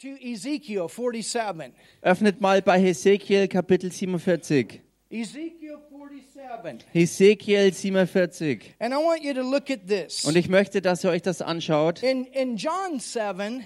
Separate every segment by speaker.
Speaker 1: to Ezekiel 47.
Speaker 2: Öffnet mal bei Hesekiel Kapitel 47.
Speaker 1: Ezekiel 47.
Speaker 2: Hesekiel 47.
Speaker 1: And I want you to look at this.
Speaker 2: Und ich möchte, dass ihr euch das anschaut.
Speaker 1: In, in John 7,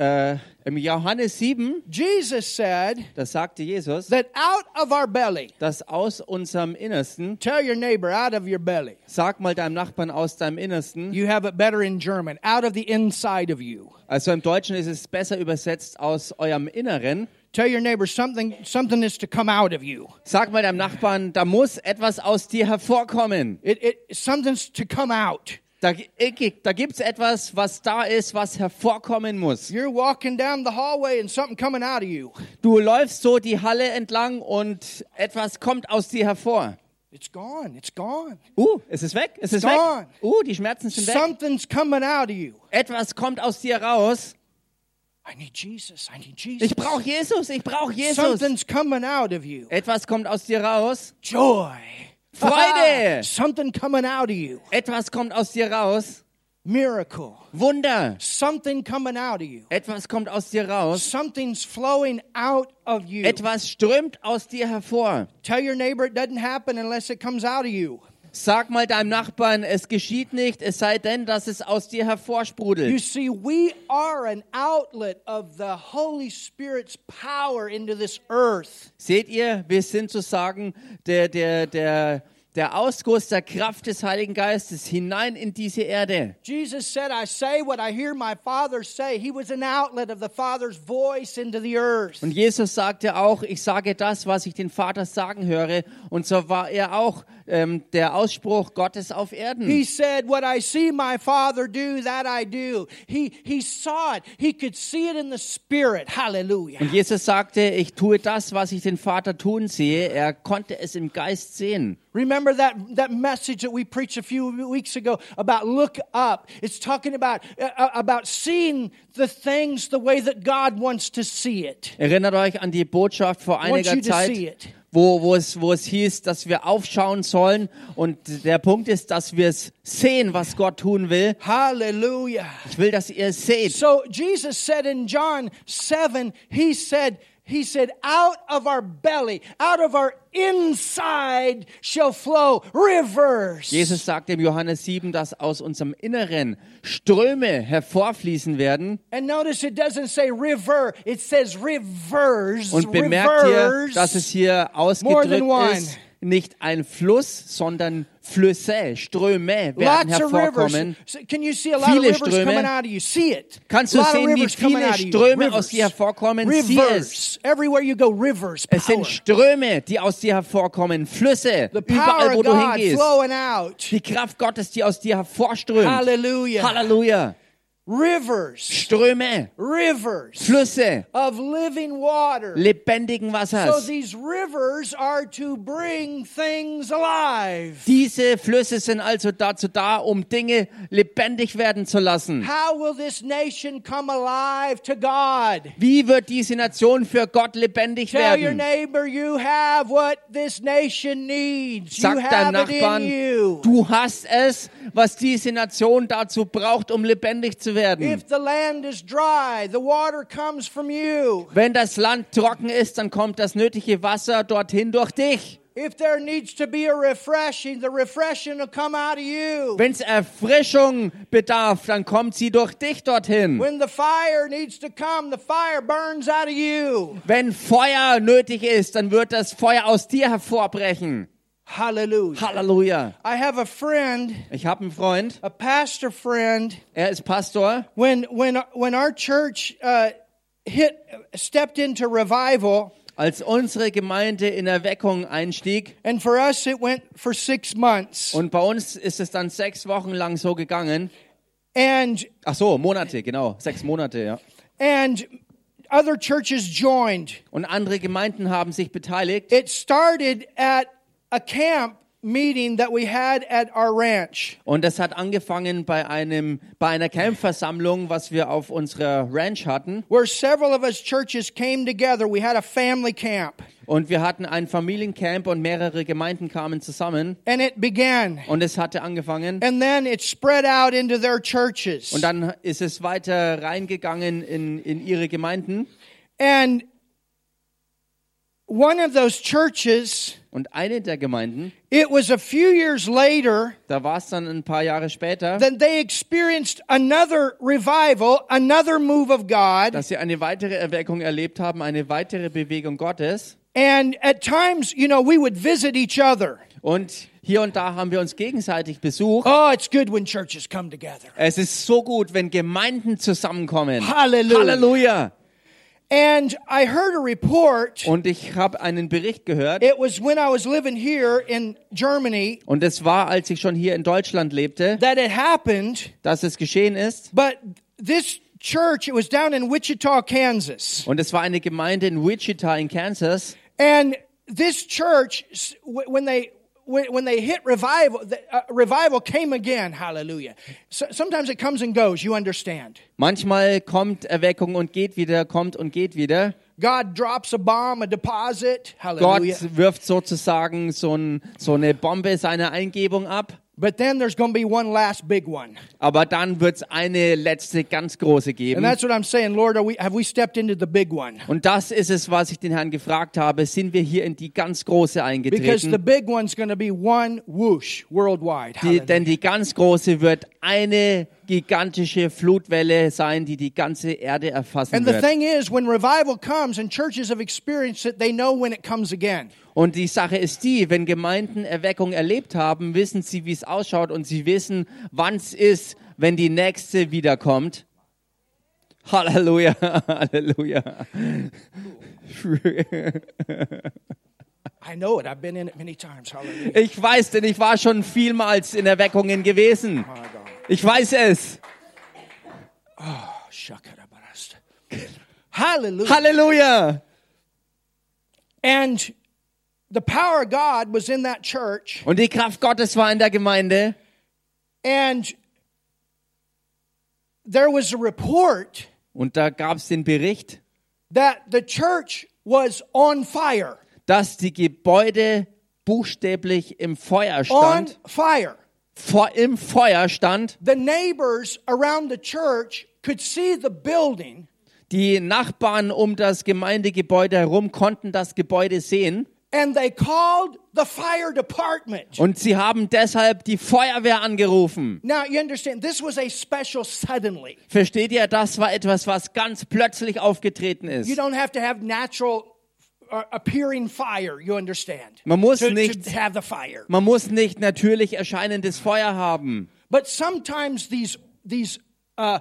Speaker 2: Äh, Im Johannes 7,
Speaker 1: Jesus said
Speaker 2: da sagte Jesus,
Speaker 1: that out of our belly,
Speaker 2: dass aus unserem Innersten,
Speaker 1: tell your neighbor, out of your belly.
Speaker 2: sag mal deinem Nachbarn aus deinem Innersten,
Speaker 1: You have it better in German, out of the inside of you.
Speaker 2: also im Deutschen ist es besser übersetzt aus eurem Inneren.
Speaker 1: Tell your neighbor something something is to come out of you.
Speaker 2: Sag mal deinem Nachbarn, da muss etwas aus dir hervorkommen.
Speaker 1: It, it something's to come out.
Speaker 2: Da, da gibt es etwas, was da ist, was hervorkommen muss.
Speaker 1: You're walking down the hallway and something coming out of you.
Speaker 2: Du läufst so die Halle entlang und etwas kommt aus dir hervor.
Speaker 1: It's gone. It's gone.
Speaker 2: Uh, es ist weg, es ist weg.
Speaker 1: Gone.
Speaker 2: Uh, die Schmerzen sind weg.
Speaker 1: Something's coming out of you.
Speaker 2: Etwas kommt aus dir raus.
Speaker 1: I need Jesus. I need Jesus.
Speaker 2: Ich brauche Jesus, ich brauche Jesus.
Speaker 1: Something's coming out of you.
Speaker 2: Etwas kommt aus dir raus.
Speaker 1: Joy.
Speaker 2: Freude.
Speaker 1: Ah, something coming out of you.
Speaker 2: Etwas kommt aus dir raus.
Speaker 1: Miracle.
Speaker 2: Wunder.
Speaker 1: Something coming out of you.
Speaker 2: Etwas kommt aus dir raus.
Speaker 1: Something's flowing out of you.
Speaker 2: Etwas strömt aus dir hervor.
Speaker 1: Tell your neighbor it doesn't happen unless it comes out of you.
Speaker 2: Sag mal deinem Nachbarn, es geschieht nicht, es sei denn, dass es aus dir
Speaker 1: You
Speaker 2: hervorsprudelt.
Speaker 1: see, we are an outlet of the Holy Spirit's power into this earth.
Speaker 2: Seht ihr, wir sind sozusagen der, der, der, der Ausguss der Kraft des Heiligen Geistes hinein in diese Erde.
Speaker 1: Jesus said, I say what I hear my Father say. He was an outlet of the Father's voice into the earth.
Speaker 2: Und Jesus sagte auch, ich sage das, was ich den Vater sagen höre. Und so war er auch ähm, der Ausspruch Gottes auf Erden.
Speaker 1: He said, What I see my Father do, that I do. He, he saw it. He could see it in the Spirit. Hallelujah.
Speaker 2: Und Jesus sagte, ich tue das, was ich den Vater tun sehe. Er konnte es im Geist sehen.
Speaker 1: Remember that, that message that we preached a few weeks ago about look up. It's talking about, uh, about seeing the things the way that God wants to see it.
Speaker 2: Erinnert euch an die Botschaft vor einiger Zeit,
Speaker 1: it.
Speaker 2: Wo, wo, es, wo es hieß, dass wir aufschauen sollen. Und der Punkt ist, dass wir es sehen, was Gott tun will.
Speaker 1: Hallelujah.
Speaker 2: Ich will, dass ihr es seht.
Speaker 1: So Jesus said in John 7, he said, he said, out of our belly, out of our inside shall flow rivers.
Speaker 2: Jesus sagt im Johannes 7, dass aus unserem Inneren Ströme hervorfließen werden.
Speaker 1: And notice it doesn't say river, it says rivers.
Speaker 2: Und bemerkt
Speaker 1: rivers.
Speaker 2: dass es hier ausgedrückt ist, nicht ein Fluss, sondern Flüsse, Ströme werden
Speaker 1: Lots
Speaker 2: hervorkommen.
Speaker 1: rivers. So, Can you see a lot
Speaker 2: Viele
Speaker 1: of rivers
Speaker 2: Ströme.
Speaker 1: coming out of you? See it.
Speaker 2: Kannst du sehen, wie viele. Ströme aus dir hervorkommen? Sieh.
Speaker 1: Everywhere you go, rivers.
Speaker 2: Es sind Ströme, die aus dir hervorkommen, Flüsse, überall, wo du hingehst. Die Kraft Gottes, die aus dir hervorströmt.
Speaker 1: Hallelujah.
Speaker 2: Halleluja.
Speaker 1: Rivers.
Speaker 2: Ströme,
Speaker 1: Rivers
Speaker 2: Flüsse,
Speaker 1: of living water.
Speaker 2: lebendigen
Speaker 1: So
Speaker 2: Wassers.
Speaker 1: these rivers are to bring things alive.
Speaker 2: Diese Flüsse sind also dazu da, um Dinge lebendig werden zu lassen.
Speaker 1: How will this nation come alive to God?
Speaker 2: Wie wird diese Nation für Gott lebendig
Speaker 1: Tell your
Speaker 2: werden?
Speaker 1: neighbor you have what this nation needs. You
Speaker 2: Sag deinem
Speaker 1: have it in
Speaker 2: Nachbarn,
Speaker 1: you.
Speaker 2: du hast es, was diese Nation dazu braucht, um lebendig zu werden.
Speaker 1: If the land is dry, the water comes from you.
Speaker 2: Wenn das Land trocken ist, dann kommt das nötige Wasser dorthin durch dich.
Speaker 1: If there needs to be a refreshing, the refreshing will come out of you.
Speaker 2: Wenn es Erfrischung bedarf, dann kommt sie durch dich dorthin.
Speaker 1: When the fire needs to come, the fire burns out of you.
Speaker 2: Wenn Feuer nötig ist, dann wird das Feuer aus dir hervorbrechen.
Speaker 1: Hallelujah.
Speaker 2: Halleluja.
Speaker 1: I have a friend,
Speaker 2: Ich habe einen Freund,
Speaker 1: a pastor friend.
Speaker 2: er ist Pastor.
Speaker 1: When when when our church uh, hit stepped into revival,
Speaker 2: Als unsere Gemeinde in Erweckung einstieg,
Speaker 1: and for us it went for six months.
Speaker 2: und bei uns ist es dann sechs Wochen lang so gegangen.
Speaker 1: And
Speaker 2: Ach so, Monate, genau, sechs Monate, ja.
Speaker 1: and other churches joined.
Speaker 2: Und andere Gemeinden haben sich beteiligt.
Speaker 1: It started at a camp meeting that we had at our ranch.
Speaker 2: Und das hat angefangen bei einem bei einer Campversammlung, was wir auf unserer Ranch hatten.
Speaker 1: where several of us churches came together. We had a family camp,
Speaker 2: Und wir hatten ein Familiencamp und mehrere Gemeinden kamen zusammen.
Speaker 1: and it began.
Speaker 2: Und es hatte angefangen.
Speaker 1: And then it spread out into their churches.
Speaker 2: Und dann ist es weiter reingegangen in, in ihre Gemeinden.
Speaker 1: And one of those churches,
Speaker 2: Und eine der Gemeinden,
Speaker 1: it was a few years later
Speaker 2: da war es dann ein paar Jahre später,
Speaker 1: that they experienced another revival, another move of God.
Speaker 2: dass sie eine weitere Erweckung erlebt haben, eine weitere Bewegung Gottes.
Speaker 1: And at times, you know, we would visit each other.
Speaker 2: Und hier und da haben wir uns gegenseitig besucht.
Speaker 1: Oh, it's good when churches come together.
Speaker 2: Es ist so gut, wenn Gemeinden zusammenkommen.
Speaker 1: Halleluja.
Speaker 2: Halleluja.
Speaker 1: And I heard a report.
Speaker 2: Und ich habe einen Bericht gehört.
Speaker 1: It was when I was living here in Germany
Speaker 2: Und es war, als ich schon hier in Deutschland lebte,
Speaker 1: that it happened.
Speaker 2: dass es geschehen ist.
Speaker 1: But this church, it was down in Wichita, Kansas.
Speaker 2: Und es war eine Gemeinde in Wichita in Kansas.
Speaker 1: And this church, when they when they hit revival, uh, revival came again. Hallelujah. So, sometimes it comes and goes. You understand?
Speaker 2: Manchmal kommt Erweckung und geht wieder, kommt und geht wieder.
Speaker 1: God drops a bomb, a deposit. Hallelujah.
Speaker 2: Gott wirft sozusagen so, ein, so eine Bombe seiner Eingebung ab.
Speaker 1: But then there's going to be one last big one,
Speaker 2: Aber dann wird es eine letzte ganz große
Speaker 1: and
Speaker 2: geben.
Speaker 1: that's what I'm saying. Lord, are we have we stepped into the big one?
Speaker 2: Und das ist es, was ich den Herrn gefragt habe. Sind wir hier in die ganz große
Speaker 1: Because the
Speaker 2: eingetreten?
Speaker 1: big one's going to be one whoosh worldwide.
Speaker 2: Die, denn die ganz große wird eine gigantische Flutwelle sein, die die ganze Erde erfassen
Speaker 1: And the
Speaker 2: wird.
Speaker 1: thing is, when revival comes and churches have experienced it, they know when it comes again.
Speaker 2: Und die Sache ist die, wenn Gemeinden Erweckung erlebt haben, wissen sie, wie es ausschaut und sie wissen, wann es ist, wenn die nächste wiederkommt. Halleluja, Halleluja.
Speaker 1: I know it. I've been in it many times. Hallelujah.
Speaker 2: Ich weiß, denn ich war schon vielmals in Erweckungen gewesen.
Speaker 1: My God.
Speaker 2: Ich weiß es.
Speaker 1: Shakarabarasta. Hallelujah.
Speaker 2: Halleluja.
Speaker 1: And the power of God was in that church.
Speaker 2: Und die Kraft Gottes war in der Gemeinde.
Speaker 1: And there was a report
Speaker 2: Und da gab es den Bericht,
Speaker 1: that the church was on fire.
Speaker 2: dass die Gebäude buchstäblich im Feuer
Speaker 1: On
Speaker 2: stand.
Speaker 1: fire.
Speaker 2: Im Feuer stand.
Speaker 1: The neighbors around the church could see the building
Speaker 2: Die Nachbarn um das Gemeindegebäude herum konnten das Gebäude sehen.
Speaker 1: and they called the fire department.
Speaker 2: Und sie haben deshalb die Feuerwehr angerufen.
Speaker 1: Now, you understand, this was a special suddenly.
Speaker 2: Versteht ihr, das war etwas, was ganz plötzlich aufgetreten
Speaker 1: You
Speaker 2: ist.
Speaker 1: don't have to have natural appearing fire, you understand.
Speaker 2: Man muss
Speaker 1: to,
Speaker 2: nicht-
Speaker 1: to have the fire.
Speaker 2: Man muss nicht natürlich erscheinendes Feuer haben.
Speaker 1: But sometimes these, these uh,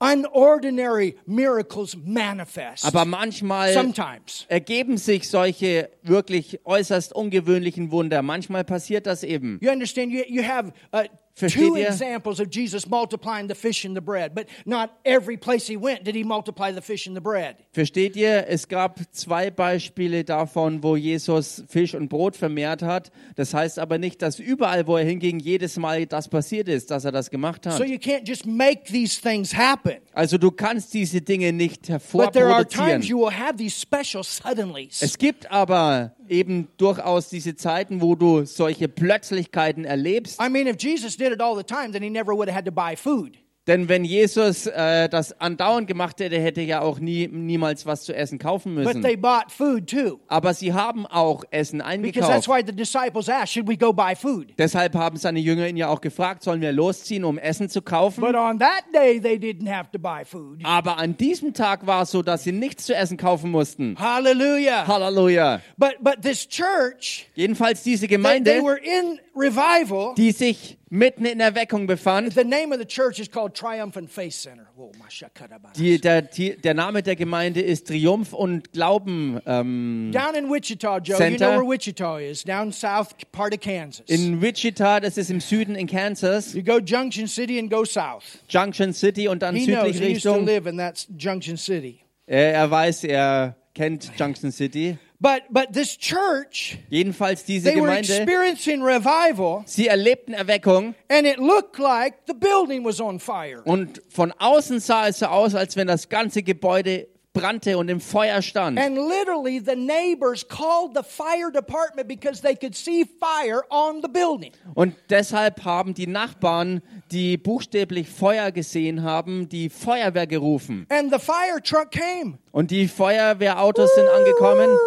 Speaker 1: unordinary miracles manifest.
Speaker 2: Aber manchmal
Speaker 1: sometimes.
Speaker 2: ergeben sich solche wirklich äußerst ungewöhnlichen Wunder. Manchmal passiert das eben.
Speaker 1: You understand? You, you have uh,
Speaker 2: Versteht
Speaker 1: two
Speaker 2: ihr?
Speaker 1: examples of Jesus multiplying the fish and the bread, but not every place he went did he multiply the fish and the bread.
Speaker 2: Versteht ihr? Es gab zwei Beispiele davon, wo Jesus Fisch und Brot vermehrt hat. Das heißt aber nicht, dass überall, wo er hinging, jedes Mal das passiert ist, dass er das gemacht
Speaker 1: So
Speaker 2: hat.
Speaker 1: you can't just make these things happen.
Speaker 2: Also du kannst diese Dinge nicht
Speaker 1: But there are times
Speaker 2: hervorproduzieren.
Speaker 1: you will have these special suddenlies.
Speaker 2: Es gibt aber eben durchaus diese Zeiten, wo du solche Plötzlichkeiten erlebst.
Speaker 1: I mean, if Jesus did it all the time, then he never would have had to buy food.
Speaker 2: Denn wenn Jesus äh, das andauernd gemacht hätte, hätte er ja auch nie, niemals was zu essen kaufen
Speaker 1: But
Speaker 2: müssen.
Speaker 1: they bought food too.
Speaker 2: Aber sie haben auch Essen
Speaker 1: Because that's
Speaker 2: eingekauft.
Speaker 1: why the disciples asked, Should we go buy food?
Speaker 2: Deshalb haben seine Jünger ihn ja auch gefragt, sollen wir losziehen, um Essen zu kaufen?
Speaker 1: But on that day, they didn't have to buy food.
Speaker 2: Aber an diesem Tag war es so, dass sie nichts zu essen kaufen mussten.
Speaker 1: Hallelujah.
Speaker 2: Halleluja.
Speaker 1: But, but this church,
Speaker 2: Jedenfalls diese
Speaker 1: they, they
Speaker 2: Gemeinde,
Speaker 1: were in revival.
Speaker 2: die sich mitten in Erweckung befand,
Speaker 1: The name of the church is called Triumphant Faith Center. Oh, my shakadabas.
Speaker 2: die, der, die, der Name der Gemeinde ist Triumph und Glauben ähm,
Speaker 1: Down in Wichita, Joe. You
Speaker 2: Center.
Speaker 1: know where Wichita is, down south part of Kansas.
Speaker 2: in Wichita, das ist im Süden in Kansas,
Speaker 1: you go Junction City and go south.
Speaker 2: Junction City und dann
Speaker 1: He knows.
Speaker 2: südlich
Speaker 1: He used to
Speaker 2: Richtung.
Speaker 1: live in that Junction City.
Speaker 2: Er, er weiß, er kennt Junction City.
Speaker 1: But but this church,
Speaker 2: Jedenfalls diese
Speaker 1: they were
Speaker 2: Gemeinde,
Speaker 1: experiencing revival,
Speaker 2: sie erlebten Erweckung
Speaker 1: and it looked like the building was on fire.
Speaker 2: und von außen sah es so aus, als wenn das ganze Gebäude brannte und im Feuer stand.
Speaker 1: And literally, the neighbors called the fire department because they could see fire on the building.
Speaker 2: Und deshalb haben die Nachbarn, die buchstäblich Feuer gesehen haben, die Feuerwehr gerufen.
Speaker 1: And the fire truck came.
Speaker 2: Und die Feuerwehrautos sind angekommen
Speaker 1: The fire truck came.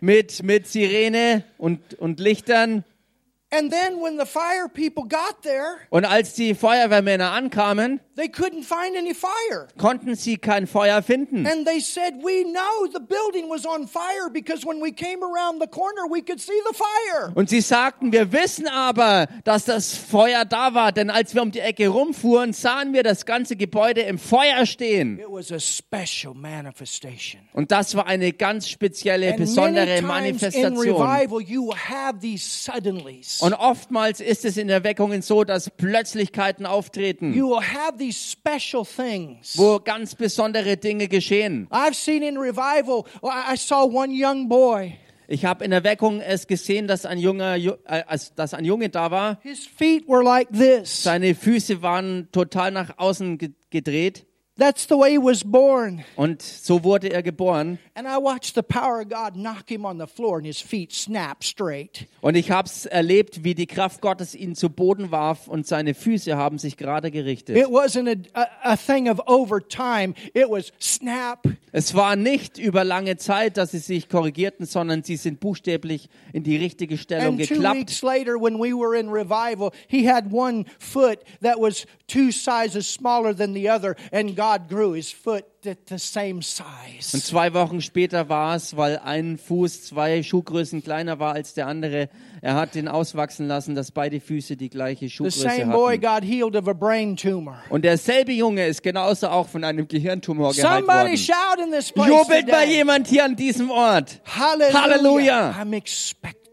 Speaker 2: Mit, mit Sirene und, und Lichtern. Und als die Feuerwehrmänner ankamen,
Speaker 1: they couldn't find any fire.
Speaker 2: konnten sie kein Feuer finden.
Speaker 1: And they said, We know the building was on fire because when we came around the corner, we could see the fire.
Speaker 2: Und sie sagten, wir wissen aber, dass das Feuer da war, denn als wir um die Ecke rumfuhren, sahen wir das ganze Gebäude im Feuer stehen.
Speaker 1: It was a special manifestation.
Speaker 2: Und das war eine ganz spezielle, besondere Manifestation. Und oftmals ist es in Erweckungen so, dass Plötzlichkeiten auftreten,
Speaker 1: You will have these special things.
Speaker 2: wo ganz besondere Dinge geschehen.
Speaker 1: I've seen in revival, I saw one young boy.
Speaker 2: Ich habe in Erweckung es gesehen, dass ein junger, Ju- äh, dass ein Junge da war.
Speaker 1: His feet were like this.
Speaker 2: Seine Füße waren total nach außen ge gedreht
Speaker 1: That's the way he was born.
Speaker 2: und so wurde er geboren.
Speaker 1: And I watched the power of God knock him on the floor and his feet snap straight.
Speaker 2: Und ich habe es erlebt, wie die Kraft Gottes ihn zu Boden warf und seine Füße haben sich gerade gerichtet.
Speaker 1: It wasn't a, a, thing of over time, it was snap.
Speaker 2: Es war nicht über lange Zeit, dass sie sich korrigierten, sondern sie sind buchstäblich in die richtige Stellung
Speaker 1: And two
Speaker 2: geklappt.
Speaker 1: weeks later, when we were in revival, he had one foot that was two sizes smaller than the other, and God grew his foot at the same
Speaker 2: Und
Speaker 1: size.
Speaker 2: zwei Wochen später war es, weil ein Fuß zwei Schuhgrößen kleiner war als der andere. Er hat den auswachsen lassen, dass beide Füße die gleiche
Speaker 1: The
Speaker 2: Schuhgröße
Speaker 1: same boy
Speaker 2: hatten.
Speaker 1: got healed of a brain tumor.
Speaker 2: Und derselbe Junge ist genauso auch von einem Gehirntumor geheilt
Speaker 1: Somebody
Speaker 2: worden.
Speaker 1: shout in this place
Speaker 2: Jubelt mal
Speaker 1: today.
Speaker 2: jemand hier an diesem Ort.
Speaker 1: Hallelujah.
Speaker 2: Halleluja.
Speaker 1: I'm expecting.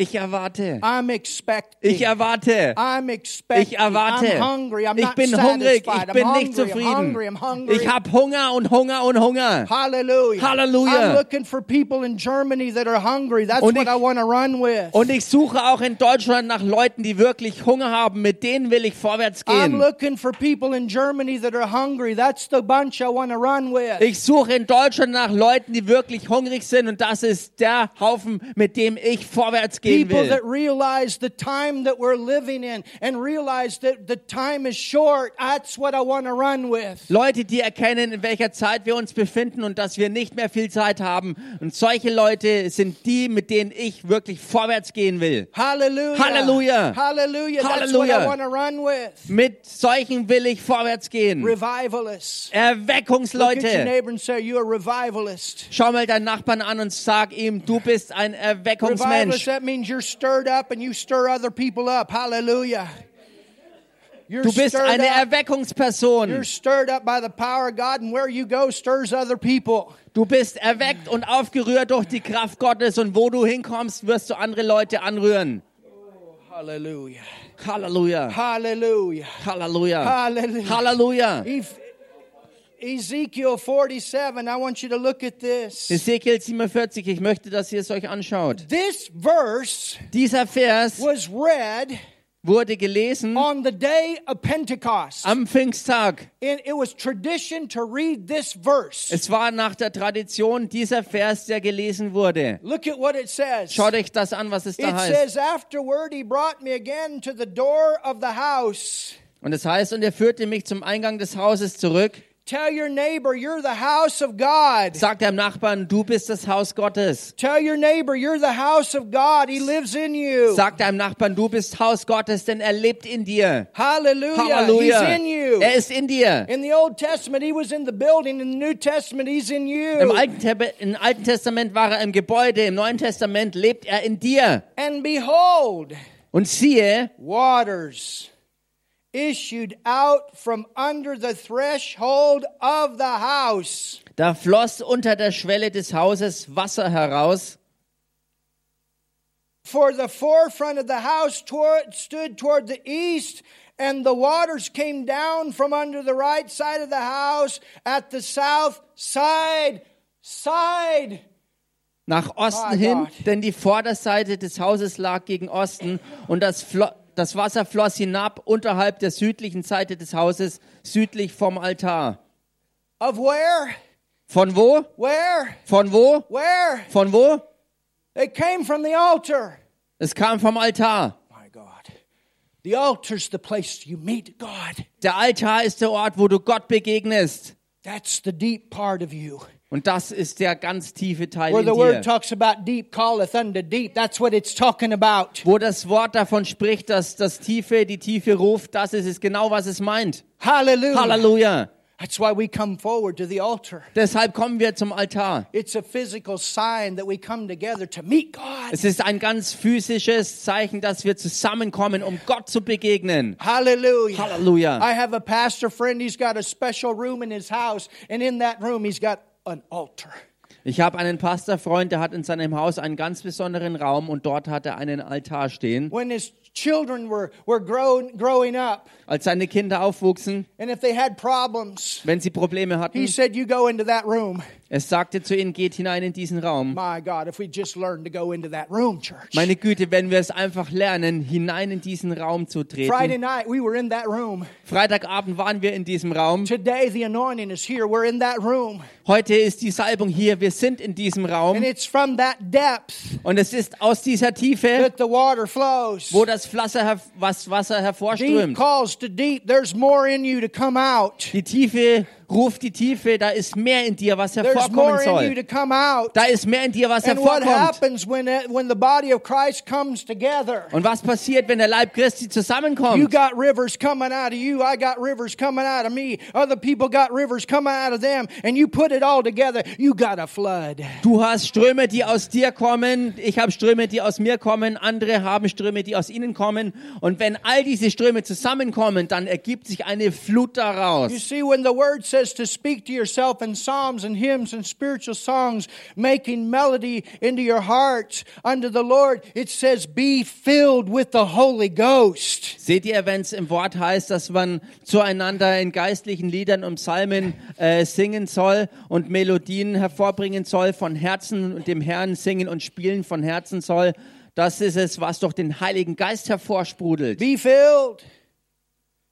Speaker 2: Ich erwarte.
Speaker 1: I'm expecting.
Speaker 2: Ich erwarte.
Speaker 1: I'm expecting.
Speaker 2: Ich erwarte.
Speaker 1: I'm hungry. I'm
Speaker 2: Ich bin hungrig. Ich bin nicht
Speaker 1: hungry. I'm
Speaker 2: zufrieden.
Speaker 1: hungry. I'm hungry.
Speaker 2: Ich habe Hunger und Hunger und Hunger.
Speaker 1: Hallelujah.
Speaker 2: Halleluja.
Speaker 1: I'm looking for people in Germany that are hungry. That's
Speaker 2: Und
Speaker 1: what
Speaker 2: ich-
Speaker 1: I want to run with.
Speaker 2: Und ich suche auch in Deutschland nach Leuten, die wirklich Hunger haben. Mit denen will ich vorwärts
Speaker 1: I'm
Speaker 2: gehen.
Speaker 1: looking for people in Germany that are hungry. That's the bunch I want to run with.
Speaker 2: Ich suche in Deutschland nach Leuten, die wirklich hungrig sind. Und das ist der Haufen, mit dem ich vorwärts gehen
Speaker 1: People that
Speaker 2: will.
Speaker 1: realize the time that we're living in and realize that the time is short. That's what I want to run with.
Speaker 2: Leute, die erkennen, in welcher Zeit wir uns befinden und dass wir nicht mehr viel Zeit haben. Und solche Leute sind die, mit denen ich wirklich vorwärts gehen will.
Speaker 1: Hallelujah.
Speaker 2: Hallelujah.
Speaker 1: Hallelujah. That's
Speaker 2: Hallelujah.
Speaker 1: what I want to run with.
Speaker 2: Mit solchen will ich vorwärts gehen.
Speaker 1: Revivalists.
Speaker 2: Erweckungsleute. Schau mal deinen Nachbarn an und sag ihm, du bist ein Erweckungsmensch.
Speaker 1: Means you're stirred up and you stir other people up. Hallelujah. You're
Speaker 2: Du bist
Speaker 1: stirred
Speaker 2: eine
Speaker 1: up. You're
Speaker 2: Erweckungsperson.
Speaker 1: stirred up by the power of God, and where you go stirs other people.
Speaker 2: Du bist erweckt und aufgerührt durch die Kraft Gottes und wo du hinkommst, wirst du andere Leute anrühren.
Speaker 1: Hallelujah.
Speaker 2: Halleluja.
Speaker 1: Hallelujah.
Speaker 2: Halleluja.
Speaker 1: Hallelujah.
Speaker 2: Halleluja.
Speaker 1: Ezekiel 47, I want you to look at this.
Speaker 2: Ezekiel 47, ich möchte, dass ihr es euch anschaut.
Speaker 1: This verse
Speaker 2: Dieser Vers
Speaker 1: was read
Speaker 2: wurde gelesen
Speaker 1: on the day of Pentecost.
Speaker 2: am Pfingsttag.
Speaker 1: And it was tradition to read this verse.
Speaker 2: Es war nach der Tradition dieser Vers, der gelesen wurde.
Speaker 1: Look at what it says.
Speaker 2: Schaut euch das an, was es da
Speaker 1: It
Speaker 2: heißt.
Speaker 1: says, Afterward, he brought me again to the door of the house.
Speaker 2: Und es heißt, und er führte mich zum Eingang des Hauses zurück.
Speaker 1: Tell your neighbor, you're the house of God.
Speaker 2: Sagt dem Nachbarn, du bist das Haus Gottes.
Speaker 1: Tell your neighbor, you're the house of God. He lives in you.
Speaker 2: Sagt deinem Nachbarn, du bist Haus Gottes, denn er lebt in dir.
Speaker 1: Hallelujah.
Speaker 2: Halleluja.
Speaker 1: He's in you.
Speaker 2: Er ist in dir.
Speaker 1: In the Old Testament, he was in the building. In the New Testament, he's in you.
Speaker 2: Im. Alten, Im Alten Testament war er im Gebäude, im Neuen Testament lebt er in dir.
Speaker 1: And behold,
Speaker 2: Und siehe,
Speaker 1: waters issued out from under the threshold of the house.
Speaker 2: da floss unter der Schwelle des Hauses Wasser heraus.
Speaker 1: For the forefront of the house toward, stood toward the east, and the waters came down from under the right side of the house at the south side side.
Speaker 2: nach Osten
Speaker 1: My
Speaker 2: hin,
Speaker 1: God.
Speaker 2: denn die Vorderseite des Hauses lag gegen Osten und das, Flo das Wasser floss hinab unterhalb der südlichen Seite des Hauses, südlich vom Altar.
Speaker 1: Of where?
Speaker 2: Von wo?
Speaker 1: Where?
Speaker 2: Von wo?
Speaker 1: Where?
Speaker 2: Von wo?
Speaker 1: It came from the altar.
Speaker 2: Es kam vom Altar.
Speaker 1: My God. The altar's the place you meet God.
Speaker 2: Der Altar ist der Ort, wo du Gott begegnest.
Speaker 1: That's the deep part of you.
Speaker 2: Und das ist der ganz tiefe Teil
Speaker 1: Where
Speaker 2: in
Speaker 1: the
Speaker 2: dir.
Speaker 1: word talks about deep calleth unto deep. That's what it's talking about.
Speaker 2: Wo das Wort davon spricht, dass das Tiefe die Tiefe ruft, das ist es genau, was es meint.
Speaker 1: Hallelujah.
Speaker 2: Halleluja.
Speaker 1: That's why we come forward to the altar.
Speaker 2: Deshalb kommen wir zum Altar.
Speaker 1: It's a physical sign that we come together to meet God.
Speaker 2: Es ist ein ganz physisches Zeichen, dass wir zusammenkommen, um Gott zu begegnen.
Speaker 1: Hallelujah.
Speaker 2: Halleluja.
Speaker 1: I have a pastor friend. He's got a special room in his house, and in that room, he's got an altar.
Speaker 2: Ich habe einen Pastorfreund, der hat in seinem Haus einen ganz besonderen Raum und dort hat er einen Altar stehen.
Speaker 1: When his children were, were grown, growing up,
Speaker 2: Als seine Kinder aufwuchsen,
Speaker 1: and if they had problems,
Speaker 2: wenn sie Probleme
Speaker 1: he
Speaker 2: hatten,
Speaker 1: said, You go into that room.
Speaker 2: Er sagte zu ihnen, geht hinein in diesen Raum. Meine Güte, wenn wir es einfach lernen, hinein in diesen Raum zu
Speaker 1: Friday
Speaker 2: treten.
Speaker 1: night, we were in that room.
Speaker 2: Freitagabend waren wir in diesem Raum.
Speaker 1: Today, the anointing is here. We're in that room.
Speaker 2: Heute ist die Salbung hier. Wir sind in diesem
Speaker 1: And
Speaker 2: Raum.
Speaker 1: it's from that depth
Speaker 2: Und es ist aus dieser Tiefe,
Speaker 1: that the water flows.
Speaker 2: wo das Wasser, was Wasser hervorströmt.
Speaker 1: calls to deep. There's more in you to come out.
Speaker 2: Die Tiefe ruft die Tiefe, da ist mehr in dir, was hervorkommen
Speaker 1: you
Speaker 2: soll. Da ist mehr in dir, was hervorkommt. Und was passiert, wenn der Leib Christi
Speaker 1: You
Speaker 2: zusammenkommt?
Speaker 1: got rivers coming out of you. I got rivers coming out of me. Other people got rivers coming out of them. And you put it all together. You got a flood.
Speaker 2: Du hast Ströme, die aus dir kommen. Ich habe Ströme, die aus mir kommen. Andere haben Ströme, die aus ihnen kommen. Und wenn all diese Ströme zusammenkommen, dann ergibt sich eine Flut
Speaker 1: You
Speaker 2: daraus.
Speaker 1: see, when the word says to speak to yourself in psalms and hymns and spiritual songs, making melody into your hearts unto the Lord, it says, be filled with the Holy Ghost.
Speaker 2: Seht ihr, wenn es im Wort heißt, dass man zueinander in geistlichen Liedern und Psalmen äh, singen soll und Melodien hervorbringen soll von Herzen und dem Herrn singen und spielen von Herzen soll, das ist es, was durch den Heiligen Geist hervorsprudelt.
Speaker 1: Be filled.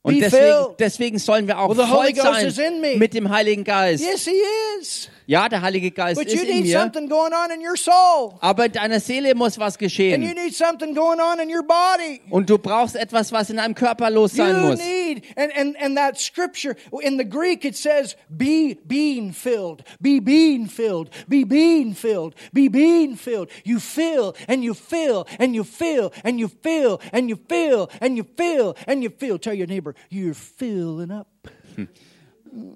Speaker 2: Und deswegen, deswegen sollen wir auch voll sein mit dem Heiligen Geist.
Speaker 1: Yes.
Speaker 2: Ja, der Heilige Geist
Speaker 1: But
Speaker 2: ist
Speaker 1: you
Speaker 2: in mir,
Speaker 1: something going on in your soul.
Speaker 2: aber in deiner Seele muss was
Speaker 1: And you
Speaker 2: geschehen.
Speaker 1: need something going on in your body.
Speaker 2: Und du brauchst etwas, was in deinem Körper los sein
Speaker 1: You
Speaker 2: muss.
Speaker 1: need, and, and, and that scripture, in the Greek it says, be being filled, be being filled, be being filled, be being filled. You fill, and you fill, and you fill, and you fill, and you fill, and you fill, and you fill. Tell your neighbor, you're filling up.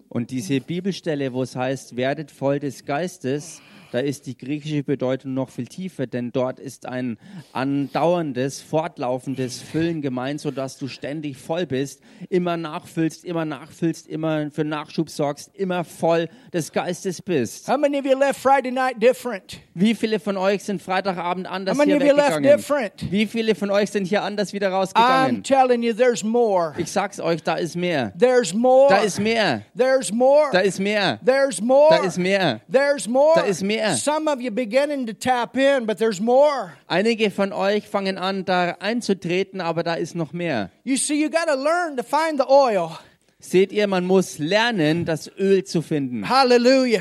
Speaker 2: Und diese Bibelstelle, wo es heißt, werdet voll des Geistes, da ist die griechische Bedeutung noch viel tiefer, denn dort ist ein andauerndes, fortlaufendes Füllen gemeint, sodass du ständig voll bist, immer nachfüllst, immer nachfüllst, immer für Nachschub sorgst, immer voll des Geistes bist.
Speaker 1: How many of you left Friday night different?
Speaker 2: Wie viele von euch sind Freitagabend anders
Speaker 1: How many
Speaker 2: hier
Speaker 1: of you left
Speaker 2: weggegangen?
Speaker 1: different?
Speaker 2: Wie viele von euch sind hier anders wieder
Speaker 1: I'm
Speaker 2: rausgegangen?
Speaker 1: telling you, there's more.
Speaker 2: Ich sag's euch, da ist mehr.
Speaker 1: There's more.
Speaker 2: Da ist mehr.
Speaker 1: There's more.
Speaker 2: Da ist mehr.
Speaker 1: There's more.
Speaker 2: Da ist mehr.
Speaker 1: There's more.
Speaker 2: Da ist mehr.
Speaker 1: Some of you beginning to tap in, but there's more.
Speaker 2: Einige von euch fangen an, da einzutreten, aber da ist noch mehr.
Speaker 1: You see, you got to learn to find the oil.
Speaker 2: Seht ihr, man muss lernen, das Öl zu finden.
Speaker 1: Hallelujah.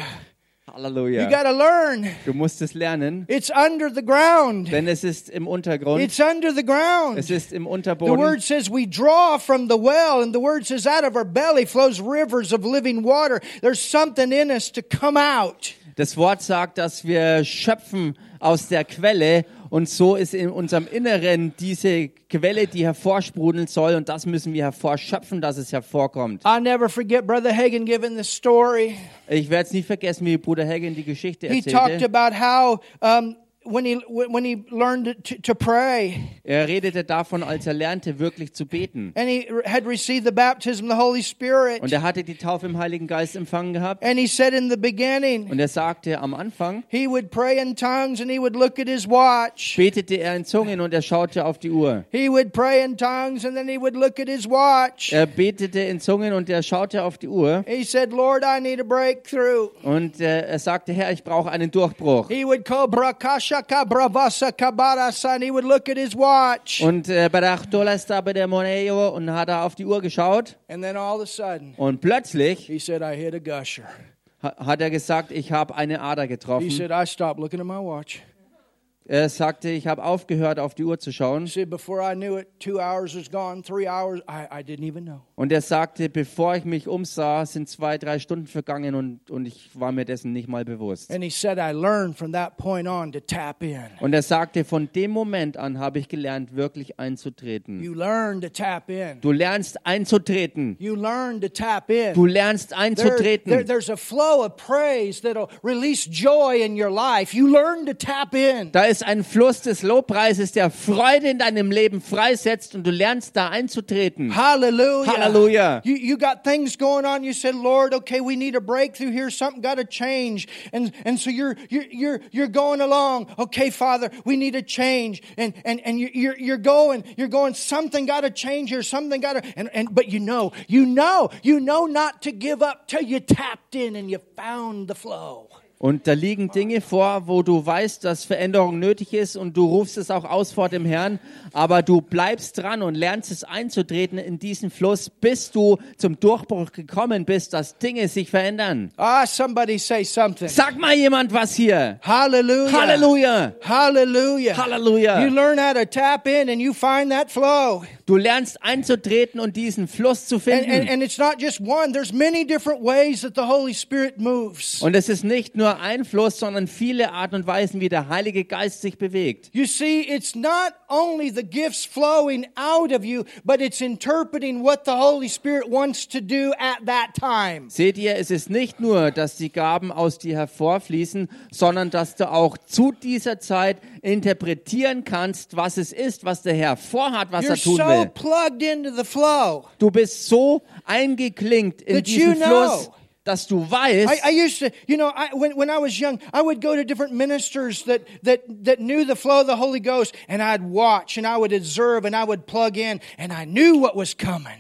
Speaker 1: You
Speaker 2: Halleluja.
Speaker 1: got to learn.
Speaker 2: Du musst es lernen,
Speaker 1: It's under the ground.
Speaker 2: denn es ist im Untergrund.
Speaker 1: It's under the ground.
Speaker 2: Es ist im
Speaker 1: The
Speaker 2: Unterboden.
Speaker 1: word says we draw from the well, and the word says out of our belly flows rivers of living water. There's something in us to come out.
Speaker 2: Das Wort sagt, dass wir schöpfen aus der Quelle und so ist in unserem Inneren diese Quelle, die hervorsprudeln soll und das müssen wir hervorschöpfen, dass es hervorkommt.
Speaker 1: I'll never forget Brother Hagen giving this story.
Speaker 2: Ich werde es nie vergessen, wie Bruder Hagen die Geschichte
Speaker 1: He talked
Speaker 2: erzählte.
Speaker 1: about how um, when he when he learned to, to pray
Speaker 2: Er redete davon, als er lernte, wirklich zu beten.
Speaker 1: and he had received the baptism of the Holy Spirit.
Speaker 2: Und er hatte die Taufe im Heiligen Geist empfangen gehabt.
Speaker 1: And he said in the beginning,
Speaker 2: Und er sagte am Anfang,
Speaker 1: he would pray in tongues and he would look at his watch.
Speaker 2: betete er in Zungen und er schaute auf die Uhr.
Speaker 1: He would pray in tongues and then he would look at his watch.
Speaker 2: Er betete in Zungen und er schaute auf die Uhr.
Speaker 1: He said, Lord, I need a breakthrough.
Speaker 2: Und äh, er sagte, Herr, ich brauche einen Durchbruch.
Speaker 1: He would call brakasha and he would look at his watch.
Speaker 2: Und äh, der Moneo und hat er auf die Uhr geschaut.
Speaker 1: And then all of a sudden,
Speaker 2: Und plötzlich
Speaker 1: he said, I hit a gusher.
Speaker 2: ha- hat er gesagt, ich habe eine Ader
Speaker 1: He
Speaker 2: getroffen.
Speaker 1: said, I stopped looking at my watch.
Speaker 2: Er sagte, ich habe aufgehört, auf die Uhr zu schauen. Und er sagte, bevor ich mich umsah, sind zwei, drei Stunden vergangen und, und ich war mir dessen nicht mal bewusst.
Speaker 1: And he said, I learned from that point on to tap in.
Speaker 2: Und er sagte, von dem Moment an habe ich gelernt, wirklich einzutreten.
Speaker 1: You learn to tap in.
Speaker 2: Du lernst einzutreten.
Speaker 1: You learn to tap in.
Speaker 2: Du lernst
Speaker 1: There, there-
Speaker 2: einzutreten.
Speaker 1: there's a flow of praise that'll release joy in your life. You learn to tap in.
Speaker 2: Da ist ein Fluss des Lobpreises, der Freude in deinem Leben freisetzt und du lernst da einzutreten.
Speaker 1: Hallelujah.
Speaker 2: Hallelujah.
Speaker 1: You, you got things going on. You said, Lord, okay, we need a breakthrough here. Something got to change. And, and so you're, you're, you're, you're going along. Okay, Father, we need a change. And, and, and you- you're, you're going, you're going, something got to change here. Something got to, and, and, but you know, you know, you know not to give up till you tapped in and you found the flow.
Speaker 2: Und da liegen Dinge vor, wo du weißt, dass Veränderung nötig ist und du rufst es auch aus vor dem Herrn, aber du bleibst dran und lernst es einzutreten in diesen Fluss, bis du zum Durchbruch gekommen bist, dass Dinge sich verändern.
Speaker 1: Ah, somebody say something.
Speaker 2: Sag mal jemand was hier.
Speaker 1: Hallelujah.
Speaker 2: Halleluja.
Speaker 1: Hallelujah.
Speaker 2: Halleluja.
Speaker 1: You learn how to tap in and you find that flow.
Speaker 2: Du lernst einzutreten und diesen Fluss zu
Speaker 1: And,
Speaker 2: finden.
Speaker 1: and, and it's not just one, there's many different ways that the Holy Spirit moves.
Speaker 2: Und es ist nicht nur ein Fluss, sondern viele Arten und Weisen, wie der Heilige Geist sich bewegt.
Speaker 1: You see, it's not only the gifts flowing out of you, but it's interpreting what the Holy Spirit wants to do at that time.
Speaker 2: Seht ihr, es ist nicht nur, dass die Gaben aus dir hervorfließen, sondern dass du auch zu dieser Zeit interpretieren kannst, was es ist, was der Herr vorhat, was
Speaker 1: You're
Speaker 2: er tun
Speaker 1: so
Speaker 2: will.
Speaker 1: plugged into the flow.
Speaker 2: Du bist so eingeklinkt in diesen
Speaker 1: you know.
Speaker 2: Dass du
Speaker 1: I, I used to, you know, I, when, when I was young, I would go to different ministers that, that, that knew the flow of the Holy Ghost, and I'd watch and I would observe and I would plug in, and I knew what was coming.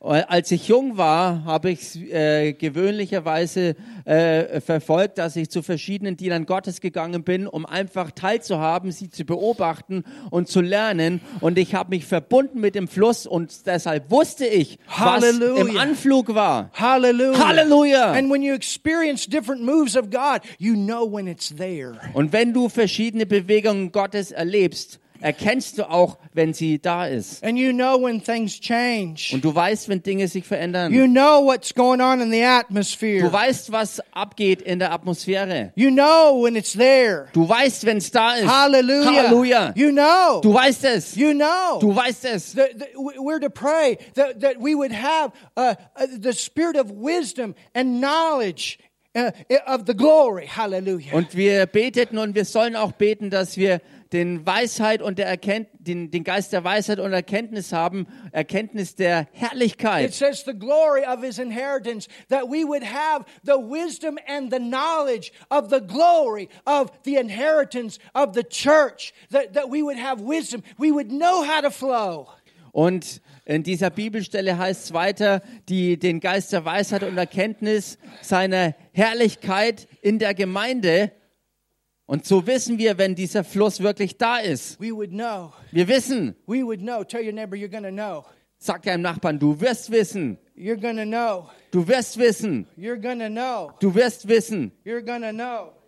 Speaker 2: Als ich jung war, habe ich äh, gewöhnlicherweise äh, verfolgt, dass ich zu verschiedenen Dienern Gottes gegangen bin, um einfach teilzuhaben, sie zu beobachten und zu lernen. Und ich habe mich verbunden mit dem Fluss und deshalb wusste ich, was
Speaker 1: Halleluja.
Speaker 2: im Anflug war.
Speaker 1: Hallelujah.
Speaker 2: Halleluja.
Speaker 1: And when you experience different moves of God, you know when it's there.
Speaker 2: Und wenn du verschiedene Bewegungen Gottes erlebst, erkennst du auch, wenn sie da ist.
Speaker 1: And you know when things change.
Speaker 2: Und du weißt, wenn Dinge sich verändern.
Speaker 1: You know what's going on in the atmosphere.
Speaker 2: Du weißt, was abgeht in der Atmosphäre.
Speaker 1: You know when it's there.
Speaker 2: Du weißt, wenn es da ist.
Speaker 1: Hallelujah.
Speaker 2: Halleluja.
Speaker 1: You know.
Speaker 2: Du weißt es.
Speaker 1: You know.
Speaker 2: Du weißt es.
Speaker 1: That, that we're to pray that, that we would have uh, uh, the spirit of wisdom and knowledge uh, of the glory. Hallelujah.
Speaker 2: Und wir beteten und wir sollen auch beten, dass wir den Weisheit und der Erkennt den, den Geist der Weisheit und Erkenntnis haben, Erkenntnis der
Speaker 1: It
Speaker 2: Herrlichkeit.
Speaker 1: says the glory of his inheritance, that we would have the wisdom and the knowledge of the glory of the inheritance of the church, that, that we would have wisdom. We would know how to flow.
Speaker 2: Und in dieser Bibelstelle heißt es weiter, die, den Geist der Weisheit und Erkenntnis seiner Herrlichkeit in der Gemeinde. Und so wissen wir, wenn dieser Fluss wirklich da ist.
Speaker 1: We would know.
Speaker 2: Wir wissen,
Speaker 1: We would know. Tell your neighbor
Speaker 2: sag deinem Nachbarn, du wirst wissen, du wirst wissen, du wirst wissen,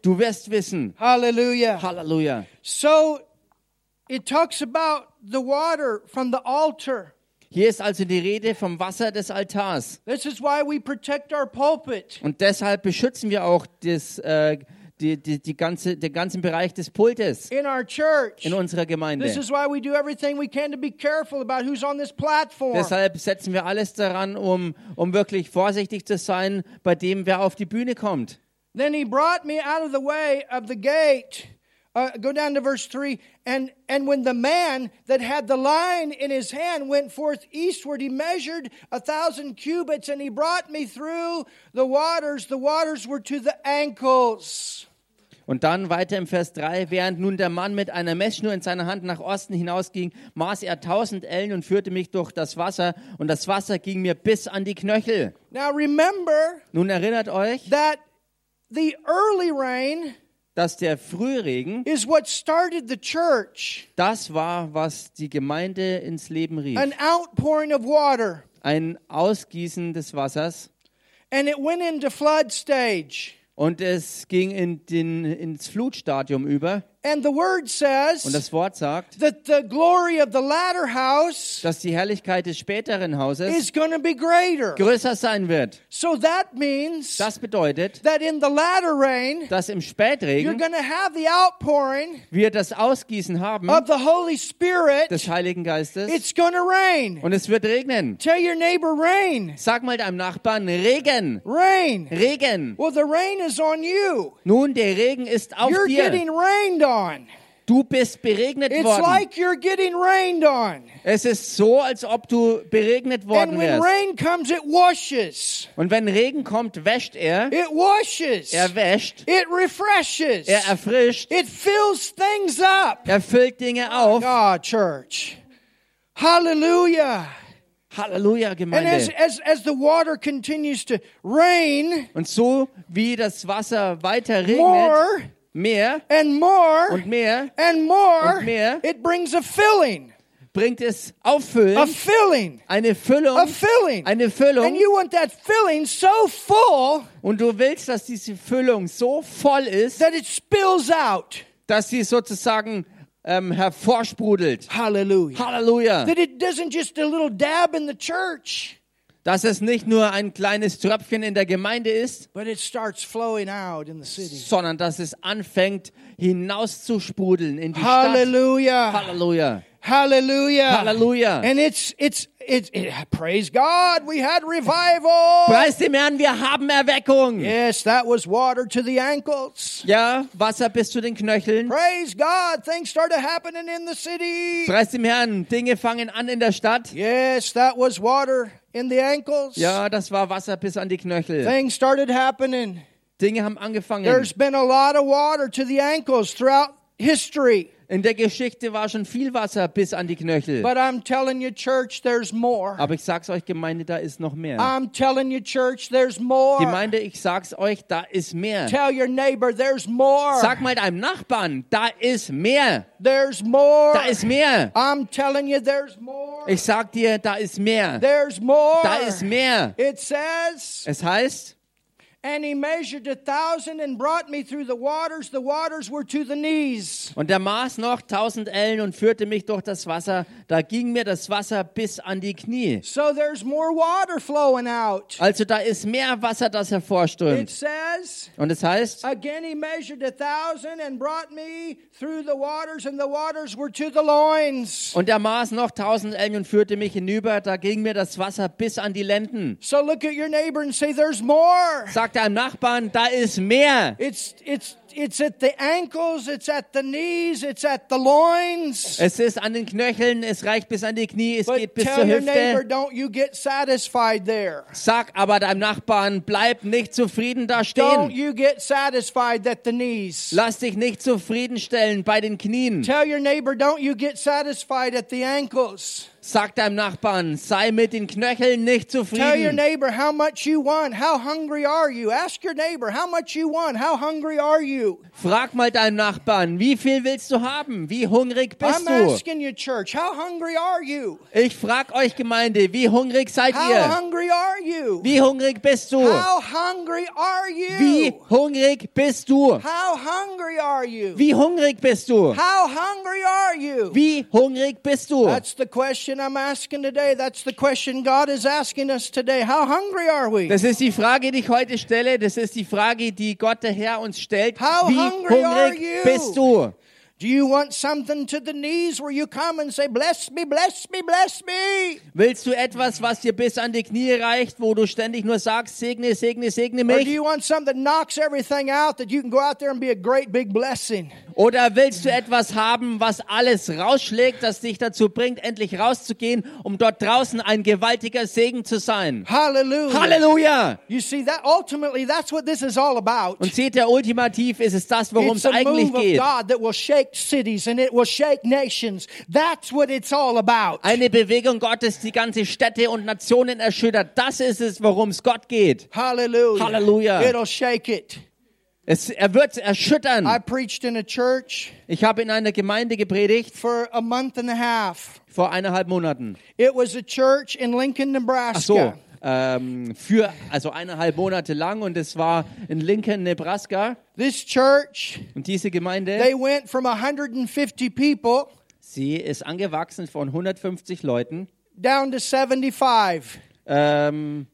Speaker 2: du wirst wissen.
Speaker 1: Hallelujah.
Speaker 2: Halleluja.
Speaker 1: So it talks about the water from the altar.
Speaker 2: Hier ist also die Rede vom Wasser des Altars.
Speaker 1: This is why we protect our pulpit.
Speaker 2: Und deshalb beschützen wir auch das, äh, die, die, die ganze, den ganzen Bereich des Pultes
Speaker 1: in our church.
Speaker 2: in unserer Gemeinde. Deshalb setzen wir alles daran, um, um wirklich vorsichtig zu sein, bei dem wer auf die Bühne kommt.
Speaker 1: Then he brought me out of the way of the gate Uh, go down to verse 3. And, and when the man that had the line in his hand went forth eastward, he measured a thousand cubits, and he brought me through the waters. The waters were to the ankles.
Speaker 2: Und dann weiter im Vers 3, während nun der Mann mit einer Messschnur in seiner Hand nach Osten hinausging, maß er tausend Ellen und führte mich durch das Wasser, und das Wasser ging mir bis an die Knöchel.
Speaker 1: Now remember
Speaker 2: Nun erinnert euch,
Speaker 1: that the early rain
Speaker 2: dass der Frühregen,
Speaker 1: is what started the church
Speaker 2: das war, was die Gemeinde ins Leben rief.
Speaker 1: an outpouring of water.
Speaker 2: Ein Ausgießen des Wassers.
Speaker 1: And it went into flood stage.
Speaker 2: Und es ging in den, ins Flutstadium über.
Speaker 1: And the word
Speaker 2: Und
Speaker 1: says
Speaker 2: das Wort sagt,
Speaker 1: that the glory of the latter house
Speaker 2: dass die Herrlichkeit des späteren Hauses
Speaker 1: is going to be greater.
Speaker 2: größer sein wird.
Speaker 1: So that means
Speaker 2: Das bedeutet,
Speaker 1: that in the latter rain,
Speaker 2: dass im
Speaker 1: you're
Speaker 2: Spätregen
Speaker 1: going to have the outpouring
Speaker 2: wir das Ausgießen haben
Speaker 1: of the Holy Spirit.
Speaker 2: des Heiligen Geistes
Speaker 1: It's going to rain.
Speaker 2: und es wird regnen.
Speaker 1: Tell your neighbor, rain,
Speaker 2: Sag mal deinem Nachbarn, Regen,
Speaker 1: rain.
Speaker 2: Regen.
Speaker 1: Well, the rain is on you.
Speaker 2: Nun, der Regen ist auf
Speaker 1: You're
Speaker 2: dir.
Speaker 1: getting rained on.
Speaker 2: Du bist beregnet
Speaker 1: It's
Speaker 2: worden.
Speaker 1: like you're getting rained on.
Speaker 2: Es ist so, als ob du beregnet
Speaker 1: And
Speaker 2: worden
Speaker 1: when
Speaker 2: wärst.
Speaker 1: rain comes, it washes.
Speaker 2: Und wenn Regen kommt, wäscht er.
Speaker 1: It washes.
Speaker 2: Er wäscht.
Speaker 1: It refreshes.
Speaker 2: Er erfrischt.
Speaker 1: It fills things up.
Speaker 2: Er füllt Dinge auf.
Speaker 1: God, church. Hallelujah.
Speaker 2: Halleluja,
Speaker 1: And as,
Speaker 2: Gemeinde.
Speaker 1: as, as the water continues to rain
Speaker 2: Und so wie das Wasser weiter regnet,
Speaker 1: more
Speaker 2: mehr
Speaker 1: and more
Speaker 2: und mehr
Speaker 1: and more,
Speaker 2: Und mehr.
Speaker 1: it brings a filling,
Speaker 2: bringt es
Speaker 1: a
Speaker 2: Auffüllen,
Speaker 1: filling,
Speaker 2: eine
Speaker 1: a
Speaker 2: Füllung,
Speaker 1: filling.
Speaker 2: eine
Speaker 1: And
Speaker 2: Füllung.
Speaker 1: you want that filling so full
Speaker 2: Und du willst, dass diese Füllung so voll ist,
Speaker 1: that it spills out.
Speaker 2: dass sie sozusagen ähm, hervorsprudelt.
Speaker 1: Hallelujah.
Speaker 2: Halleluja.
Speaker 1: That it doesn't just a little dab in the church,
Speaker 2: Dass es nicht nur ein kleines Tröpfchen in der Gemeinde ist, sondern dass es anfängt hinauszusprudeln in die Stadt.
Speaker 1: Hallelujah.
Speaker 2: Halleluja.
Speaker 1: Hallelujah.
Speaker 2: Hallelujah.
Speaker 1: And it's it's it's it, praise God, we had revival.
Speaker 2: Preis dem Herrn, wir haben Erweckung.
Speaker 1: Yes, that was water to the ankles.
Speaker 2: Ja, Wasser bis zu den Knöcheln.
Speaker 1: Praise God, things started happening in the city.
Speaker 2: Preis dem Herrn, Dinge fangen an in der Stadt.
Speaker 1: Yes, that was water in the ankles.
Speaker 2: Ja, das war Wasser bis an die Knöchel.
Speaker 1: Things started happening.
Speaker 2: Dinge haben angefangen.
Speaker 1: There's been a lot of water to the ankles throughout history.
Speaker 2: In der Geschichte war schon viel Wasser bis an die Knöchel.
Speaker 1: But I'm telling you, church, there's more.
Speaker 2: Aber ich sag's euch, Gemeinde, da ist noch mehr.
Speaker 1: I'm telling you, church, there's more.
Speaker 2: Gemeinde, ich sag's euch, da ist mehr.
Speaker 1: Tell your neighbor, there's more.
Speaker 2: Sag mal deinem Nachbarn, da ist mehr.
Speaker 1: There's more.
Speaker 2: Da ist mehr.
Speaker 1: I'm telling you, there's more.
Speaker 2: Ich sag dir, da ist mehr.
Speaker 1: There's more.
Speaker 2: Da ist mehr.
Speaker 1: It says,
Speaker 2: Es heißt, und er maß noch tausend Ellen und führte mich durch das Wasser. Da ging mir das Wasser bis an die Knie.
Speaker 1: So there's more water flowing out.
Speaker 2: Also da ist mehr Wasser, das
Speaker 1: It
Speaker 2: hervorströmt.
Speaker 1: says,
Speaker 2: Und es heißt,
Speaker 1: again he measured a thousand and brought me through the waters, and the waters were to the loins.
Speaker 2: und er maß noch tausend Ellen und führte mich hinüber. Da ging mir das Wasser bis an die Lenden.
Speaker 1: So look at your neighbor and say, there's more.
Speaker 2: Sagt deinem Nachbarn, da ist mehr.
Speaker 1: It's it's it's at the ankles, it's at the knees, it's at the loins.
Speaker 2: Es ist an den Knöcheln, es reicht bis an die Knie, es
Speaker 1: But
Speaker 2: geht bis zur
Speaker 1: tell your neighbor, don't you get satisfied there.
Speaker 2: Sag aber deinem Nachbarn, bleib nicht zufrieden da stehen.
Speaker 1: Don't you get satisfied at the knees.
Speaker 2: Lass dich nicht zufriedenstellen bei den Knien.
Speaker 1: Tell your neighbor, don't you get satisfied at the ankles.
Speaker 2: Sag deinem Nachbarn, sei mit den Knöcheln nicht zufrieden.
Speaker 1: Tell your neighbor how much you want. How hungry are you? Ask your neighbor how much you want. How hungry are you?
Speaker 2: Frag mal deinen Nachbarn, wie viel willst du haben? Wie hungrig bist
Speaker 1: I'm
Speaker 2: du?
Speaker 1: asking you, church, how hungry are you?
Speaker 2: Ich frag euch Gemeinde, wie hungrig seid
Speaker 1: How
Speaker 2: ihr?
Speaker 1: hungry are you?
Speaker 2: Wie hungrig bist du?
Speaker 1: How hungry are
Speaker 2: Wie
Speaker 1: you?
Speaker 2: hungrig bist du?
Speaker 1: How hungry are you?
Speaker 2: Wie hungrig bist du?
Speaker 1: How hungry are you?
Speaker 2: Wie hungrig bist du?
Speaker 1: That's the question I'm asking today. That's the question God is asking us today. How hungry are we?
Speaker 2: Das ist die Frage, die ich heute stelle. Das ist die Frage, die Gott der Herr uns stellt.
Speaker 1: How
Speaker 2: Wie
Speaker 1: hungry are
Speaker 2: hungrig
Speaker 1: you?
Speaker 2: bist du?
Speaker 1: Do you want something to the knees where you come and say, Bless me, bless me, bless me?
Speaker 2: Willst du etwas, was dir bis an die Knie reicht, wo du ständig nur sagst, segne, segne, segne
Speaker 1: Or do you want something that knocks everything out that you can go out there and be a great big blessing?
Speaker 2: Oder willst du etwas haben, was alles rausschlägt, das dich dazu bringt, endlich rauszugehen, um dort draußen ein gewaltiger Segen zu sein?
Speaker 1: Hallelujah.
Speaker 2: Halleluja!
Speaker 1: You see that ultimately that's what this is all about.
Speaker 2: Und seht ihr, ultimativ ist es das, worum
Speaker 1: It's
Speaker 2: es eigentlich geht. Eine Bewegung Gottes, die ganze Städte und Nationen erschüttert. Das ist es, worum es Gott geht.
Speaker 1: Hallelujah.
Speaker 2: Hallelujah.
Speaker 1: It'll shake it.
Speaker 2: Es, er wird
Speaker 1: I
Speaker 2: erschüttern.
Speaker 1: preached in a church
Speaker 2: Ich habe in einer Gemeinde gepredigt
Speaker 1: for a month and a half.
Speaker 2: vor eineinhalb Monaten.
Speaker 1: It was a church in Lincoln,
Speaker 2: Ach
Speaker 1: Nebraska.
Speaker 2: so, ähm, für also eineinhalb Monate lang und es war in Lincoln, Nebraska.
Speaker 1: This church,
Speaker 2: Und diese Gemeinde,
Speaker 1: they went from 150 people
Speaker 2: sie ist angewachsen von 150 Leuten.
Speaker 1: down to 75.
Speaker 2: Ähm,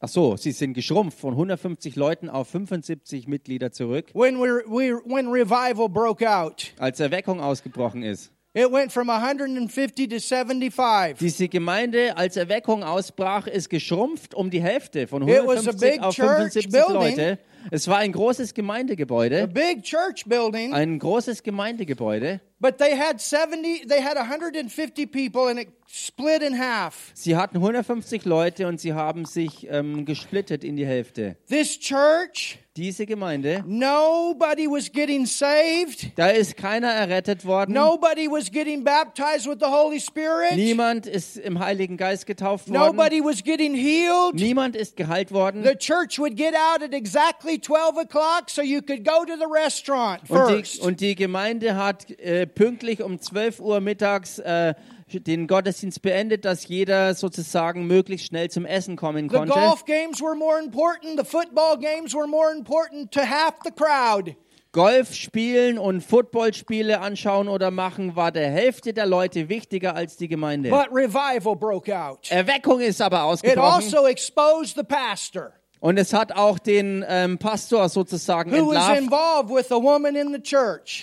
Speaker 2: ach so, sie sind geschrumpft von 150 Leuten auf 75 Mitglieder zurück,
Speaker 1: When we, we when revival broke out,
Speaker 2: als Erweckung ausgebrochen ist.
Speaker 1: it went from 150 to 75.
Speaker 2: Diese Gemeinde, als Erweckung ausbrach, ist geschrumpft um die Hälfte von
Speaker 1: It was a
Speaker 2: 150
Speaker 1: big
Speaker 2: auf
Speaker 1: church
Speaker 2: 75
Speaker 1: building.
Speaker 2: Leute. Es war ein großes
Speaker 1: A
Speaker 2: Gemeindegebäude,
Speaker 1: big church building,
Speaker 2: ein großes Gemeindegebäude.
Speaker 1: but they had 70 they had 150 people and it split in half.
Speaker 2: Sie hatten 150 Leute und sie haben sich ähm, gesplittet in die Hälfte.
Speaker 1: This church,
Speaker 2: Diese Gemeinde,
Speaker 1: nobody was getting saved.
Speaker 2: da ist keiner errettet worden.
Speaker 1: Nobody was getting baptized with the Holy Spirit.
Speaker 2: Niemand ist im Heiligen Geist getauft worden.
Speaker 1: Nobody was getting healed.
Speaker 2: Niemand ist geheilt worden.
Speaker 1: The church would get out at exactly 12 o'clock so you could go to the restaurant
Speaker 2: Und die,
Speaker 1: first.
Speaker 2: und die Gemeinde hat äh, pünktlich um 12 Uhr mittags äh, den Gottesdienst beendet, dass jeder sozusagen möglichst schnell zum Essen kommen konnte.
Speaker 1: golf games were more important. The football games were more important to half the crowd.
Speaker 2: Golf spielen und Footballspiele anschauen oder machen war der Hälfte der Leute wichtiger als die Gemeinde.
Speaker 1: But revival broke out.
Speaker 2: Erweckung ist aber
Speaker 1: It
Speaker 2: ausgebrochen
Speaker 1: also exposed the pastor
Speaker 2: und es hat auch den ähm, Pastor sozusagen entlarvt,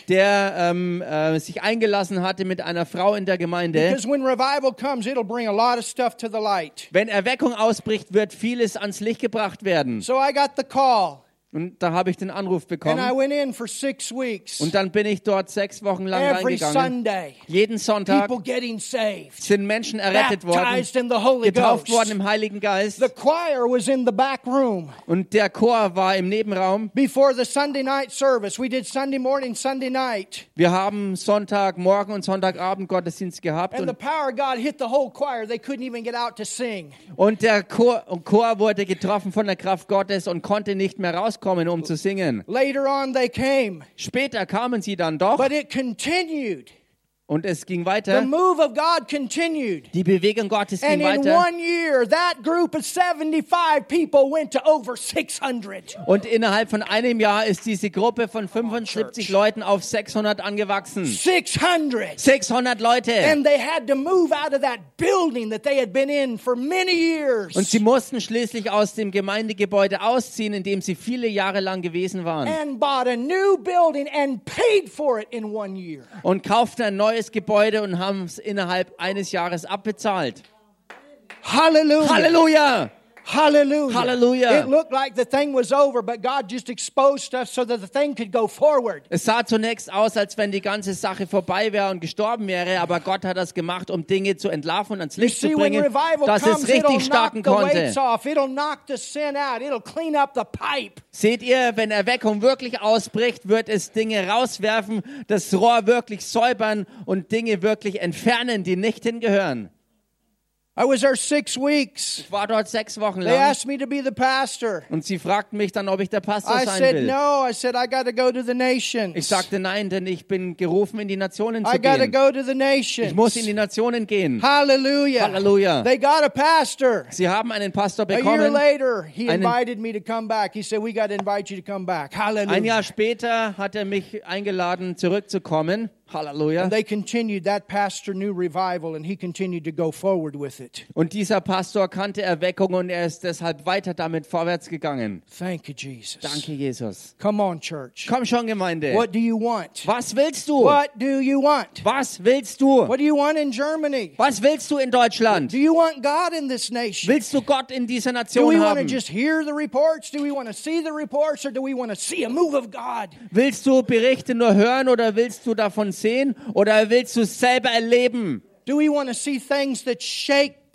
Speaker 2: der ähm, äh, sich eingelassen hatte mit einer Frau in der Gemeinde.
Speaker 1: Because when revival comes, it'll bring a lot of stuff to the light.
Speaker 2: Wenn Erweckung ausbricht, wird vieles ans Licht gebracht werden.
Speaker 1: So I got the call
Speaker 2: Und da habe ich den Anruf
Speaker 1: and I
Speaker 2: bekommen.
Speaker 1: went in for six weeks.
Speaker 2: Und dann bin ich dort sechs Wochen lang
Speaker 1: Every
Speaker 2: reingegangen.
Speaker 1: Sunday,
Speaker 2: Jeden Sonntag
Speaker 1: saved,
Speaker 2: sind Menschen errettet worden, getauft worden im Heiligen Geist.
Speaker 1: The choir was in the back room.
Speaker 2: Und der Chor war im Nebenraum.
Speaker 1: Before the Sunday night service, we did Sunday morning, Sunday night.
Speaker 2: Wir haben Sonntagmorgen und Sonntagabend Gottesdienst gehabt.
Speaker 1: And the
Speaker 2: Und,
Speaker 1: power of God hit the whole choir. They couldn't even get out to sing.
Speaker 2: und der Chor, Chor wurde getroffen von der Kraft Gottes und konnte nicht mehr rauskommen, um zu singen.
Speaker 1: Later on, they came,
Speaker 2: Später kamen sie dann doch
Speaker 1: but it continued.
Speaker 2: Und es ging
Speaker 1: The
Speaker 2: weiter.
Speaker 1: move of God continued.
Speaker 2: Die Bewegung Gottes ging
Speaker 1: in
Speaker 2: weiter.
Speaker 1: one year, that group of 75 people went to over 600.
Speaker 2: Und innerhalb von einem Jahr ist diese Gruppe von 75 Leuten auf 600 angewachsen.
Speaker 1: 600.
Speaker 2: 600 Leute.
Speaker 1: And they had to move out of that building that they had been in for many years
Speaker 2: Und sie mussten schließlich aus dem Gemeindegebäude ausziehen, in dem sie viele Jahre lang gewesen waren. Und kauften ein neues Gebäude und haben es innerhalb eines Jahres abbezahlt.
Speaker 1: Hallelujah.
Speaker 2: Halleluja!
Speaker 1: Hallelujah.
Speaker 2: Hallelujah.
Speaker 1: It looked like the thing was over, but God just exposed stuff so that the thing could go forward.
Speaker 2: Es sah zunächst aus, als wenn die ganze Sache vorbei wäre und gestorben wäre, aber Gott hat das gemacht, um Dinge zu entlarven und ans Licht zu
Speaker 1: see, when
Speaker 2: bringen, dass
Speaker 1: comes,
Speaker 2: es richtig starten konnte. Seht ihr, wenn Erweckung wirklich ausbricht, wird es Dinge rauswerfen, das Rohr wirklich säubern und Dinge wirklich entfernen, die nicht hingehören.
Speaker 1: I was there six weeks.
Speaker 2: Ich war dort sechs Wochen
Speaker 1: They
Speaker 2: lang
Speaker 1: asked me to be the pastor.
Speaker 2: und sie fragten mich dann, ob ich der Pastor
Speaker 1: I
Speaker 2: sein
Speaker 1: said
Speaker 2: will.
Speaker 1: no. I said I got to go to the nations.
Speaker 2: Ich sagte nein, denn ich bin gerufen, in die Nationen
Speaker 1: I
Speaker 2: zu
Speaker 1: got to
Speaker 2: gehen.
Speaker 1: go to the nations.
Speaker 2: Ich muss in die Nationen gehen.
Speaker 1: Hallelujah.
Speaker 2: Hallelujah.
Speaker 1: They got a pastor.
Speaker 2: Sie haben einen Pastor
Speaker 1: A year
Speaker 2: bekommen.
Speaker 1: later, he
Speaker 2: Einen-
Speaker 1: invited me to come back. He said, "We got to invite you to come back."
Speaker 2: Ein
Speaker 1: Hallelujah.
Speaker 2: Jahr später hat er mich eingeladen, zurückzukommen. Halleluja.
Speaker 1: And they continued. That pastor knew revival, and he continued to go forward with it. It.
Speaker 2: Und dieser Pastor kannte Erweckung und er ist deshalb weiter damit vorwärts gegangen.
Speaker 1: Thank you, Jesus.
Speaker 2: Danke, Jesus.
Speaker 1: Come on, church.
Speaker 2: Komm schon, Gemeinde.
Speaker 1: What do you want?
Speaker 2: Was willst du?
Speaker 1: What do you want?
Speaker 2: Was willst du?
Speaker 1: What do you want in Germany?
Speaker 2: Was willst du in Deutschland?
Speaker 1: Do you want God in this nation?
Speaker 2: Willst du Gott in dieser
Speaker 1: Do we
Speaker 2: Nation
Speaker 1: want to just hear the reports? Do we want to see the reports? Or do we want to see a move of God?
Speaker 2: Willst du Berichte nur hören oder willst du davon sehen oder willst du selber erleben?
Speaker 1: Do we want to see things that shake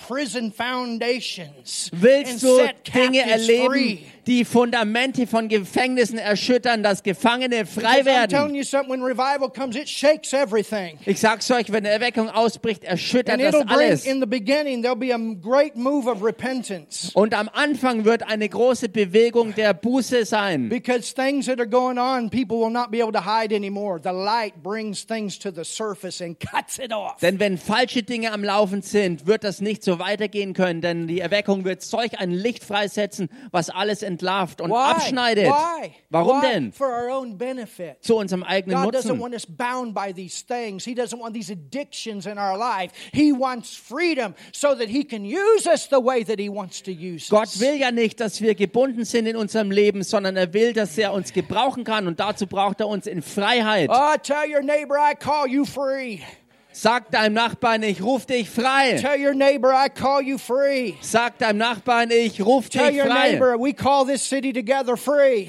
Speaker 2: Willst du Dinge erleben,
Speaker 1: free?
Speaker 2: die Fundamente von Gefängnissen erschüttern, dass Gefangene frei
Speaker 1: Because I'm telling
Speaker 2: werden?
Speaker 1: you something, when revival comes, it shakes everything.
Speaker 2: Ich sag's euch, wenn Erweckung ausbricht, erschüttert das alles.
Speaker 1: in the beginning, there'll be a great move of repentance.
Speaker 2: Und am Anfang wird eine große Bewegung der Buße sein.
Speaker 1: Because things that are going on, people will not be able to hide anymore. The light brings things to the surface and cuts it off.
Speaker 2: Denn wenn falsche Dinge am Laufen sind, wird das nicht so weitergehen können, denn die Erweckung wird solch ein Licht freisetzen, was alles entlarvt und abschneidet.
Speaker 1: Why?
Speaker 2: Warum
Speaker 1: Why?
Speaker 2: denn?
Speaker 1: For our own benefit.
Speaker 2: Zu unserem eigenen
Speaker 1: God doesn't
Speaker 2: Nutzen.
Speaker 1: want us bound by these things. He doesn't want these addictions in our life. He wants freedom so that He can use us the way that He wants to use
Speaker 2: Gott
Speaker 1: us.
Speaker 2: will ja nicht, dass wir gebunden sind in unserem Leben, sondern er will, dass er uns gebrauchen kann und dazu braucht er uns in Freiheit.
Speaker 1: Oh, tell your neighbor I call you free.
Speaker 2: Sag deinem Nachbarn, ich ruf dich frei.
Speaker 1: Tell your neighbor I call you free.
Speaker 2: Sag deinem Nachbarn, ich ruf
Speaker 1: Tell
Speaker 2: dich
Speaker 1: your
Speaker 2: frei.
Speaker 1: neighbor we call this city together free.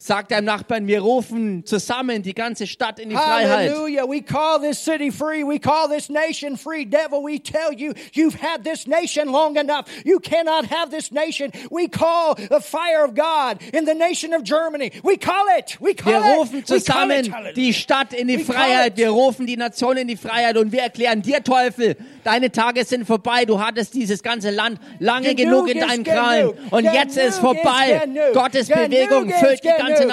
Speaker 2: Sag deinem Nachbarn, wir rufen zusammen die ganze Stadt in die Freiheit.
Speaker 1: Hallelujah. We call this city free. We call this nation free. Devil, we tell you, you've had this nation long enough. You cannot have this nation. We call the fire of God in the nation of Germany. We call it. We call
Speaker 2: Wir
Speaker 1: it.
Speaker 2: rufen
Speaker 1: it.
Speaker 2: zusammen
Speaker 1: Hallelujah.
Speaker 2: die Stadt in die
Speaker 1: We
Speaker 2: Freiheit.
Speaker 1: it.
Speaker 2: Wir rufen die Nation in die Freiheit und wir erklären dir, Teufel, deine Tage sind vorbei. Du hattest dieses ganze Land lange genug in deinen Krallen. Und jetzt ist vorbei. Gottes Bewegung füllt die ganze Nation.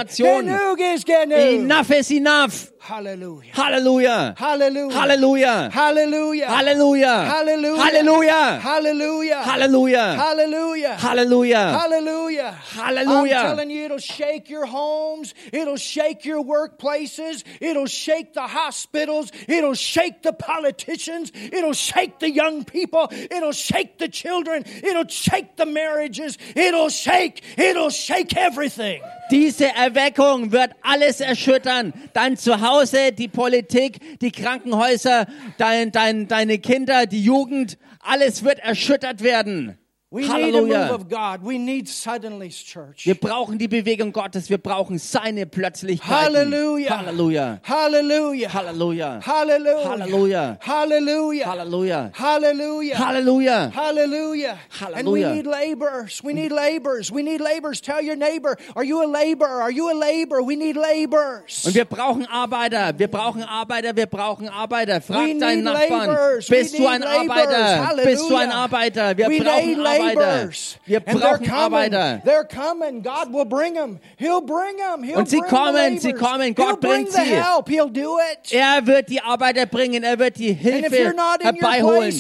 Speaker 2: Enough is enough. Halleluja.
Speaker 1: Hallelujah.
Speaker 2: Halleluja.
Speaker 1: Hallelujah.
Speaker 2: Halleluja.
Speaker 1: Hallelujah.
Speaker 2: Halleluja.
Speaker 1: Hallelujah.
Speaker 2: Halleluja.
Speaker 1: Hallelujah.
Speaker 2: Halleluja.
Speaker 1: Hallelujah.
Speaker 2: Hallelujah.
Speaker 1: I'm telling you, it'll shake your homes. It'll shake your workplaces. It'll shake the hospitals. It'll shake the politicians. It'll shake the young people. It'll shake the children. It'll shake the marriages. It'll shake, it'll shake everything.
Speaker 2: Diese Erweckung wird alles erschüttern. Dein Zuhause, die Politik, die Krankenhäuser, dein, dein, deine Kinder, die Jugend, alles wird erschüttert werden.
Speaker 1: We need a move
Speaker 2: Halleluja.
Speaker 1: of God. We need suddenlies, church.
Speaker 2: Wir brauchen die Bewegung Gottes. Wir brauchen seine Plötzlichkeiten.
Speaker 1: Hallelujah.
Speaker 2: Halleluja.
Speaker 1: Hallelujah.
Speaker 2: Halleluja.
Speaker 1: Hallelujah.
Speaker 2: Halleluja.
Speaker 1: Hallelujah.
Speaker 2: Halleluja.
Speaker 1: Hallelujah.
Speaker 2: Hallelujah.
Speaker 1: Hallelujah. And we need laborers. We need laborers. We need laborers. Tell your neighbor, are you a laborer? Are you a laborer? We need laborers.
Speaker 2: Und wir brauchen Arbeiter. Wir brauchen Arbeiter. Wir brauchen Arbeiter. Frag deinen Nachbarn. Bist du ein. Arbeiter? Bist du ein. Arbeiter? Wir brauchen
Speaker 1: need
Speaker 2: Arbeiter. Wir brauchen. Arbeiter.
Speaker 1: They're coming. God will bring them. He'll bring them. He'll
Speaker 2: Und sie
Speaker 1: bring
Speaker 2: kommen, sie kommen. Gott
Speaker 1: bring
Speaker 2: bringt sie.
Speaker 1: help. He'll do it.
Speaker 2: Er wird die Arbeiter bringen. Er wird die Hilfe herbeiholen.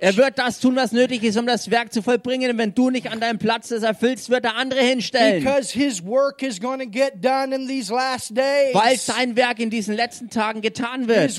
Speaker 2: Er wird das tun, was nötig ist, um das Werk zu vollbringen. Und wenn du nicht an deinem Platz das erfüllst, wird er andere hinstellen. Weil sein Werk in diesen letzten Tagen getan wird.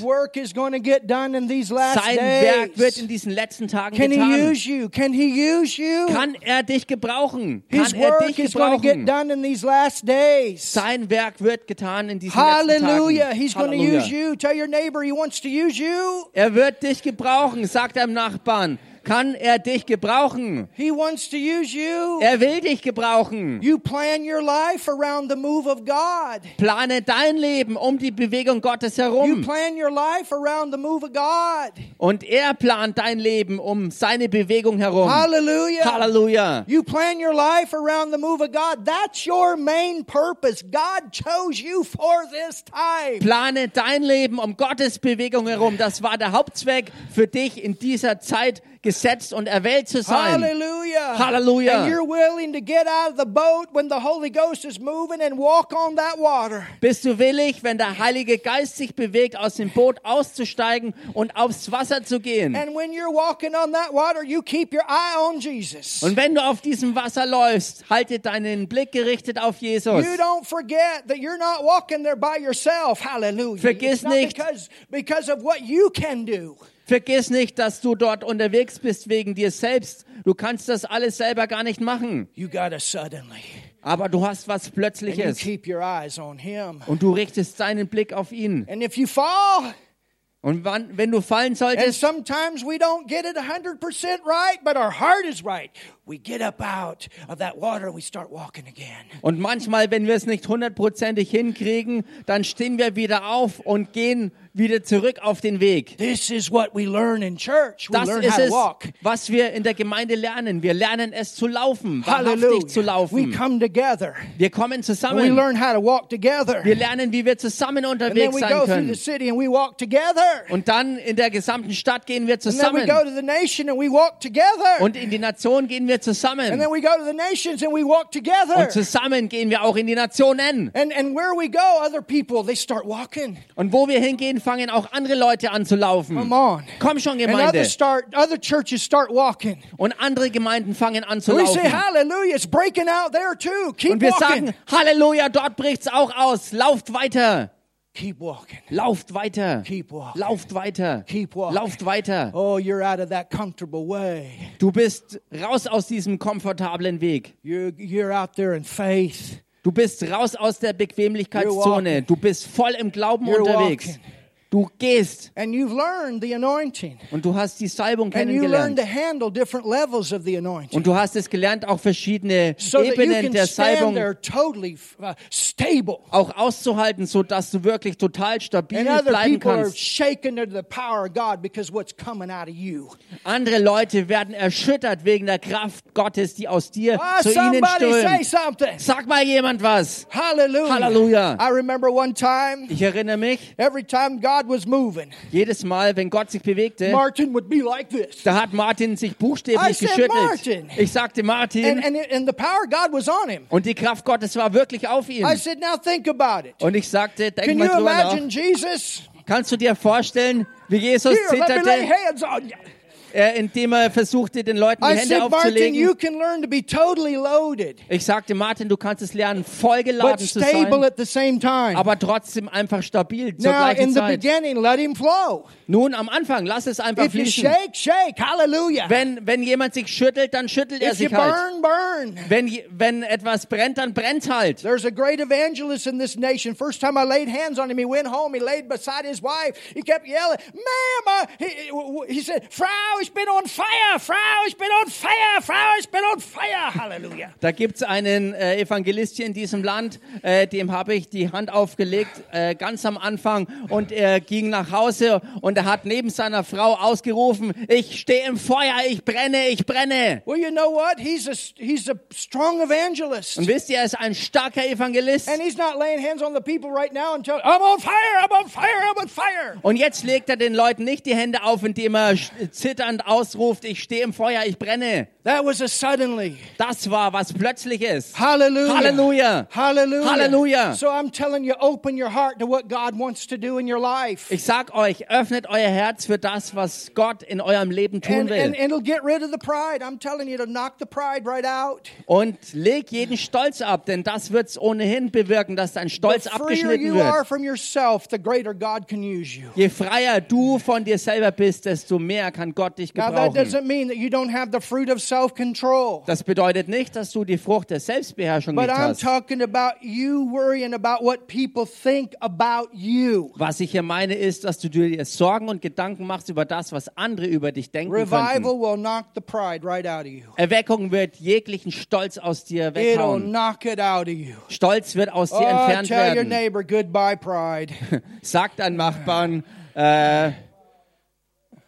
Speaker 2: Sein Werk wird in diesen letzten Tagen
Speaker 1: Can he
Speaker 2: getan.
Speaker 1: use you? Can he use you?
Speaker 2: Kann er dich gebrauchen?
Speaker 1: His
Speaker 2: Kann er dich gebrauchen?
Speaker 1: done in these last days.
Speaker 2: Sein Werk wird getan in diesen
Speaker 1: Hallelujah.
Speaker 2: letzten
Speaker 1: He's
Speaker 2: Tagen.
Speaker 1: use
Speaker 2: Halleluja.
Speaker 1: you. Tell your neighbor he wants to use you.
Speaker 2: Er wird dich gebrauchen, sagt deinem Nachbarn. Kann er dich gebrauchen?
Speaker 1: He wants to use you.
Speaker 2: Er will dich gebrauchen.
Speaker 1: You plan your life around the move of God.
Speaker 2: Plane dein Leben um die Bewegung Gottes
Speaker 1: You
Speaker 2: herum.
Speaker 1: plan your life around the move of God.
Speaker 2: Und er plant dein Leben um seine Bewegung herum.
Speaker 1: Hallelujah.
Speaker 2: Halleluja.
Speaker 1: You plan your life around the move of God. That's your main purpose. God chose you for this time.
Speaker 2: Plane dein Leben um Gottes Bewegung herum. Das war der Hauptzweck für dich in dieser Zeit gesetzt und erwählt zu sein.
Speaker 1: Hallelujah.
Speaker 2: Hallelujah.
Speaker 1: And you're willing to get out of the boat when the Holy Ghost is moving and walk on that water.
Speaker 2: Bist du willig, wenn der Heilige Geist sich bewegt, aus dem Boot auszusteigen und aufs Wasser zu gehen?
Speaker 1: And when you're walking on that water, you keep your eye on Jesus.
Speaker 2: Und wenn du auf diesem Wasser läufst, halte deinen Blick gerichtet auf Jesus.
Speaker 1: You don't forget that you're not walking there by yourself. Hallelujah.
Speaker 2: Vergiss nicht-
Speaker 1: because, because of what you can do.
Speaker 2: Vergiss nicht, dass du dort unterwegs bist wegen dir selbst. Du kannst das alles selber gar nicht machen.
Speaker 1: You got to suddenly.
Speaker 2: Aber du hast was
Speaker 1: And
Speaker 2: Plötzliches.
Speaker 1: keep your eyes on Him.
Speaker 2: Und du richtest deinen Blick auf ihn.
Speaker 1: And if you fall,
Speaker 2: Und wann, wenn du fallen
Speaker 1: and
Speaker 2: solltest,
Speaker 1: sometimes we don't get it 100% right, but our heart is right, we get up out of that water and we start walking again.
Speaker 2: und manchmal, wenn wir es nicht hundertprozentig hinkriegen, dann stehen wir wieder auf und gehen wieder zurück auf den Weg.
Speaker 1: This is what we learn in church. We
Speaker 2: Das
Speaker 1: learn
Speaker 2: ist
Speaker 1: how to
Speaker 2: es,
Speaker 1: walk.
Speaker 2: was wir in der Gemeinde lernen. Wir lernen es zu laufen, wahrhaftig zu
Speaker 1: Hallelujah. We
Speaker 2: laufen.
Speaker 1: come together.
Speaker 2: Wir kommen
Speaker 1: And we
Speaker 2: zusammen.
Speaker 1: learn how to walk together.
Speaker 2: Wir lernen, wie wir zusammen unterwegs
Speaker 1: we
Speaker 2: sein
Speaker 1: go through the
Speaker 2: können.
Speaker 1: city and we walk together.
Speaker 2: Und dann in der gesamten Stadt gehen wir
Speaker 1: And then we
Speaker 2: zusammen.
Speaker 1: go to the nation and we walk together.
Speaker 2: Und in die Nation gehen wir
Speaker 1: And
Speaker 2: zusammen.
Speaker 1: then we go to the nations and we walk together.
Speaker 2: Und zusammen gehen wir auch in die Nationen.
Speaker 1: And, and where we go, other people, they start walking.
Speaker 2: Und wo wir hingehen, fangen auch andere Leute an zu laufen.
Speaker 1: Come on.
Speaker 2: Komm schon,
Speaker 1: And
Speaker 2: Gemeinde.
Speaker 1: others start, other churches start walking.
Speaker 2: Und andere Gemeinden fangen an zu
Speaker 1: And we say,
Speaker 2: laufen.
Speaker 1: hallelujah, it's breaking out there too. Keep
Speaker 2: Und wir
Speaker 1: walking.
Speaker 2: sagen, Halleluja, dort bricht's auch aus. Lauft weiter.
Speaker 1: Keep walking.
Speaker 2: Lauft weiter.
Speaker 1: Keep walking.
Speaker 2: Lauft weiter.
Speaker 1: Keep walking.
Speaker 2: Lauft weiter.
Speaker 1: Oh, you're out of that comfortable way.
Speaker 2: Du bist raus aus diesem komfortablen Weg.
Speaker 1: You're, you're out there in faith.
Speaker 2: Du bist raus aus der Bequemlichkeitszone. Du bist voll im Glauben
Speaker 1: You're
Speaker 2: unterwegs.
Speaker 1: walking.
Speaker 2: Du gehst
Speaker 1: And you've learned the anointing.
Speaker 2: und du hast die Salbung
Speaker 1: And you learn
Speaker 2: kennengelernt.
Speaker 1: to handle different levels of the anointing.
Speaker 2: Und du hast es gelernt, auch verschiedene
Speaker 1: so
Speaker 2: Ebenen der Salbung
Speaker 1: totally uh, stable.
Speaker 2: auch auszuhalten, so dass du wirklich total stabil
Speaker 1: And
Speaker 2: bleiben kannst.
Speaker 1: shaken to the power of God because what's coming out of you.
Speaker 2: Andere Leute werden erschüttert wegen der Kraft Gottes, die aus dir
Speaker 1: Ah,
Speaker 2: zu ihnen strömt.
Speaker 1: something.
Speaker 2: Sag mal jemand was.
Speaker 1: Hallelujah.
Speaker 2: Hallelujah.
Speaker 1: I remember one time,
Speaker 2: Ich erinnere mich,
Speaker 1: every time God was moving,
Speaker 2: jedes Mal, wenn Gott sich bewegte,
Speaker 1: Martin would be like this.
Speaker 2: da hat Martin sich
Speaker 1: I
Speaker 2: buchstäblich
Speaker 1: said,
Speaker 2: geschüttelt.
Speaker 1: Martin.
Speaker 2: Ich sagte Martin,
Speaker 1: And, and, and the power of God was on him.
Speaker 2: und die Kraft Gottes war wirklich auf ihm.
Speaker 1: I said, now think about it.
Speaker 2: Und ich sagte, denk
Speaker 1: Can
Speaker 2: mal
Speaker 1: you
Speaker 2: drüber
Speaker 1: imagine
Speaker 2: nach.
Speaker 1: Jesus?
Speaker 2: Kannst du dir vorstellen, wie Jesus
Speaker 1: Here,
Speaker 2: zitterte. Äh, indem er versuchte, den Leuten die
Speaker 1: I
Speaker 2: Hände
Speaker 1: said, Martin, you
Speaker 2: aufzulegen?
Speaker 1: can learn to be totally loaded,
Speaker 2: Ich sagte, Martin, du kannst es lernen,
Speaker 1: but
Speaker 2: vollgeladen zu
Speaker 1: stable
Speaker 2: sein,
Speaker 1: at the same time.
Speaker 2: aber trotzdem einfach stabil zur
Speaker 1: Now,
Speaker 2: gleichen
Speaker 1: in the
Speaker 2: Zeit.
Speaker 1: beginning, let him flow.
Speaker 2: Nun, am Anfang, lass es einfach
Speaker 1: If you
Speaker 2: fließen.
Speaker 1: shake, shake. Hallelujah.
Speaker 2: Wenn, wenn jemand sich schüttelt, dann schüttelt er
Speaker 1: If you
Speaker 2: sich halt.
Speaker 1: burn, burn.
Speaker 2: Wenn, je- wenn etwas brennt, dann brennt halt.
Speaker 1: There's a great evangelist in this nation. First time I laid hands on him, he went home. He laid beside his wife. He kept yelling, "Ma'am!" uh," he, he said, "Frau, ich bin on fire! Frau, ich bin on fire! Frau, ich bin on fire!" Hallelujah.
Speaker 2: Da gibt's einen äh, Evangelist hier in diesem Land, äh, dem habe ich die Hand aufgelegt, äh, ganz am Anfang. Und er ging nach Hause und er hat neben seiner Frau ausgerufen, ich stehe im Feuer, ich brenne, ich brenne.
Speaker 1: Well, you know what? He's a he's a strong evangelist,
Speaker 2: Und wisst ihr, er ist ein starker Evangelist.
Speaker 1: and he's not laying hands on the people right now and telling, "I'm on fire! I'm on fire! I'm on fire!"
Speaker 2: Und jetzt legt er den Leuten nicht die Hände auf, indem er sch- zitternd ausruft, ich stehe im Feuer, ich brenne.
Speaker 1: That was a suddenly.
Speaker 2: Das war was Plötzliches.
Speaker 1: Hallelujah.
Speaker 2: Halleluja.
Speaker 1: Hallelujah.
Speaker 2: Halleluja.
Speaker 1: So I'm telling you, open your heart to what God wants to do in your life.
Speaker 2: Ich sag euch, öffnet euer Herz für das, was Gott in eurem Leben tun
Speaker 1: And, and,
Speaker 2: will.
Speaker 1: and it'll get rid of the pride. I'm telling you to knock the pride right out.
Speaker 2: Und leg jeden Stolz ab, denn das wird's ohnehin bewirken, dass dein Stolz abgeschnitten
Speaker 1: you are
Speaker 2: wird.
Speaker 1: from yourself, the greater God can use you.
Speaker 2: Je freier du von dir selber bist, desto mehr kann Gott dich
Speaker 1: Now that
Speaker 2: gebrauchen.
Speaker 1: doesn't mean that you don't have the fruit of.
Speaker 2: Das bedeutet nicht, dass du die Frucht der Selbstbeherrschung
Speaker 1: But
Speaker 2: nicht
Speaker 1: I'm
Speaker 2: hast.
Speaker 1: talking about you worrying about what people think about you.
Speaker 2: Was ich hier meine, ist, dass du dir Sorgen und Gedanken machst über das, was andere über dich denken
Speaker 1: Revival will knock the pride right out of you.
Speaker 2: Erweckung wird jeglichen Stolz aus dir
Speaker 1: It'll
Speaker 2: weghauen.
Speaker 1: knock it out of you.
Speaker 2: Stolz wird aus dir
Speaker 1: Oh,
Speaker 2: entfernt
Speaker 1: tell your
Speaker 2: werden.
Speaker 1: neighbor goodbye, pride.
Speaker 2: Sag deinen Nachbarn, äh,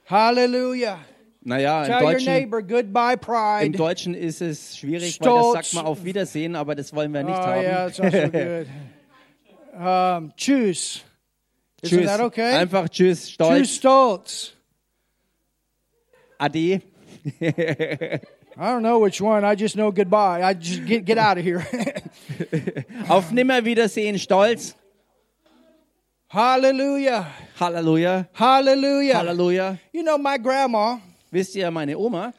Speaker 1: Hallelujah.
Speaker 2: Naja, im
Speaker 1: Tell your
Speaker 2: Deutschen,
Speaker 1: neighbor goodbye,
Speaker 2: im. Deutschen ist es schwierig, weil das
Speaker 1: Stolz.
Speaker 2: sagt man auf Wiedersehen, aber das wollen wir nicht
Speaker 1: Oh,
Speaker 2: haben.
Speaker 1: yeah, also good. Um. Isn't
Speaker 2: Tschüss.
Speaker 1: that okay?
Speaker 2: Einfach tschüss, stolz,
Speaker 1: stolz.
Speaker 2: ade.
Speaker 1: I don't know which one. I just know goodbye. I just get get out of here.
Speaker 2: Auf Nimmerwiedersehen stolz.
Speaker 1: Hallelujah.
Speaker 2: Halleluja.
Speaker 1: Hallelujah.
Speaker 2: Halleluja.
Speaker 1: You know, my grandma,
Speaker 2: Wisst ihr, meine Oma,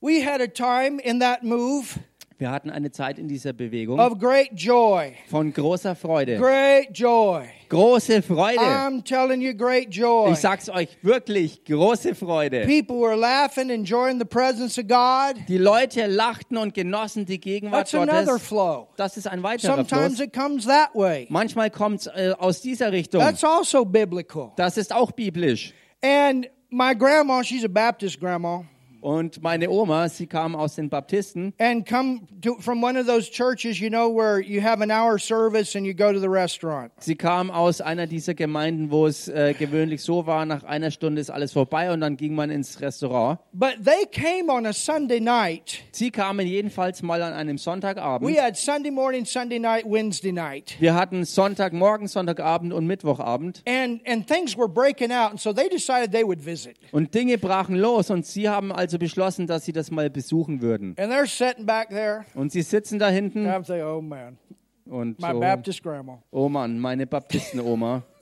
Speaker 1: we had a time in that move
Speaker 2: wir hatten eine Zeit in dieser Bewegung
Speaker 1: of great joy.
Speaker 2: von großer Freude.
Speaker 1: Great joy.
Speaker 2: Große Freude.
Speaker 1: I'm telling you, great joy.
Speaker 2: Ich sag's euch wirklich, große Freude.
Speaker 1: People were laughing, enjoying the presence of God.
Speaker 2: Die Leute lachten und genossen die Gegenwart
Speaker 1: That's another
Speaker 2: Gottes.
Speaker 1: flow.
Speaker 2: Das ist ein weiterer
Speaker 1: Sometimes
Speaker 2: Fluss.
Speaker 1: it comes that way.
Speaker 2: Manchmal kommt's äh, aus dieser Richtung.
Speaker 1: That's also biblical.
Speaker 2: Das ist auch biblisch.
Speaker 1: And my grandma, she's a Baptist grandma,
Speaker 2: Und meine Oma, sie kam aus den Baptisten
Speaker 1: and come to, from one of those churches, you know, where you have an hour service and you go to the restaurant.
Speaker 2: Sie kam aus einer dieser Gemeinden, wo es äh, gewöhnlich so war, nach einer Stunde ist alles vorbei und dann ging man ins Restaurant.
Speaker 1: But they came on a Sunday night.
Speaker 2: Sie kamen jedenfalls mal an einem Sonntagabend.
Speaker 1: We had Sunday morning, Sunday night, Wednesday night.
Speaker 2: Wir hatten Sonntagmorgen, Sonntagabend und Mittwochabend
Speaker 1: And, and things were breaking out, and so they decided they would visit.
Speaker 2: und Dinge brachen los und sie haben also beschlossen, dass sie das mal besuchen würden.
Speaker 1: And they're sitting back there.
Speaker 2: Und sie sitzen da hinten
Speaker 1: And I'm thinking, oh man,
Speaker 2: und
Speaker 1: my
Speaker 2: so,
Speaker 1: Baptist grandma.
Speaker 2: oh Mann, meine Baptistenoma.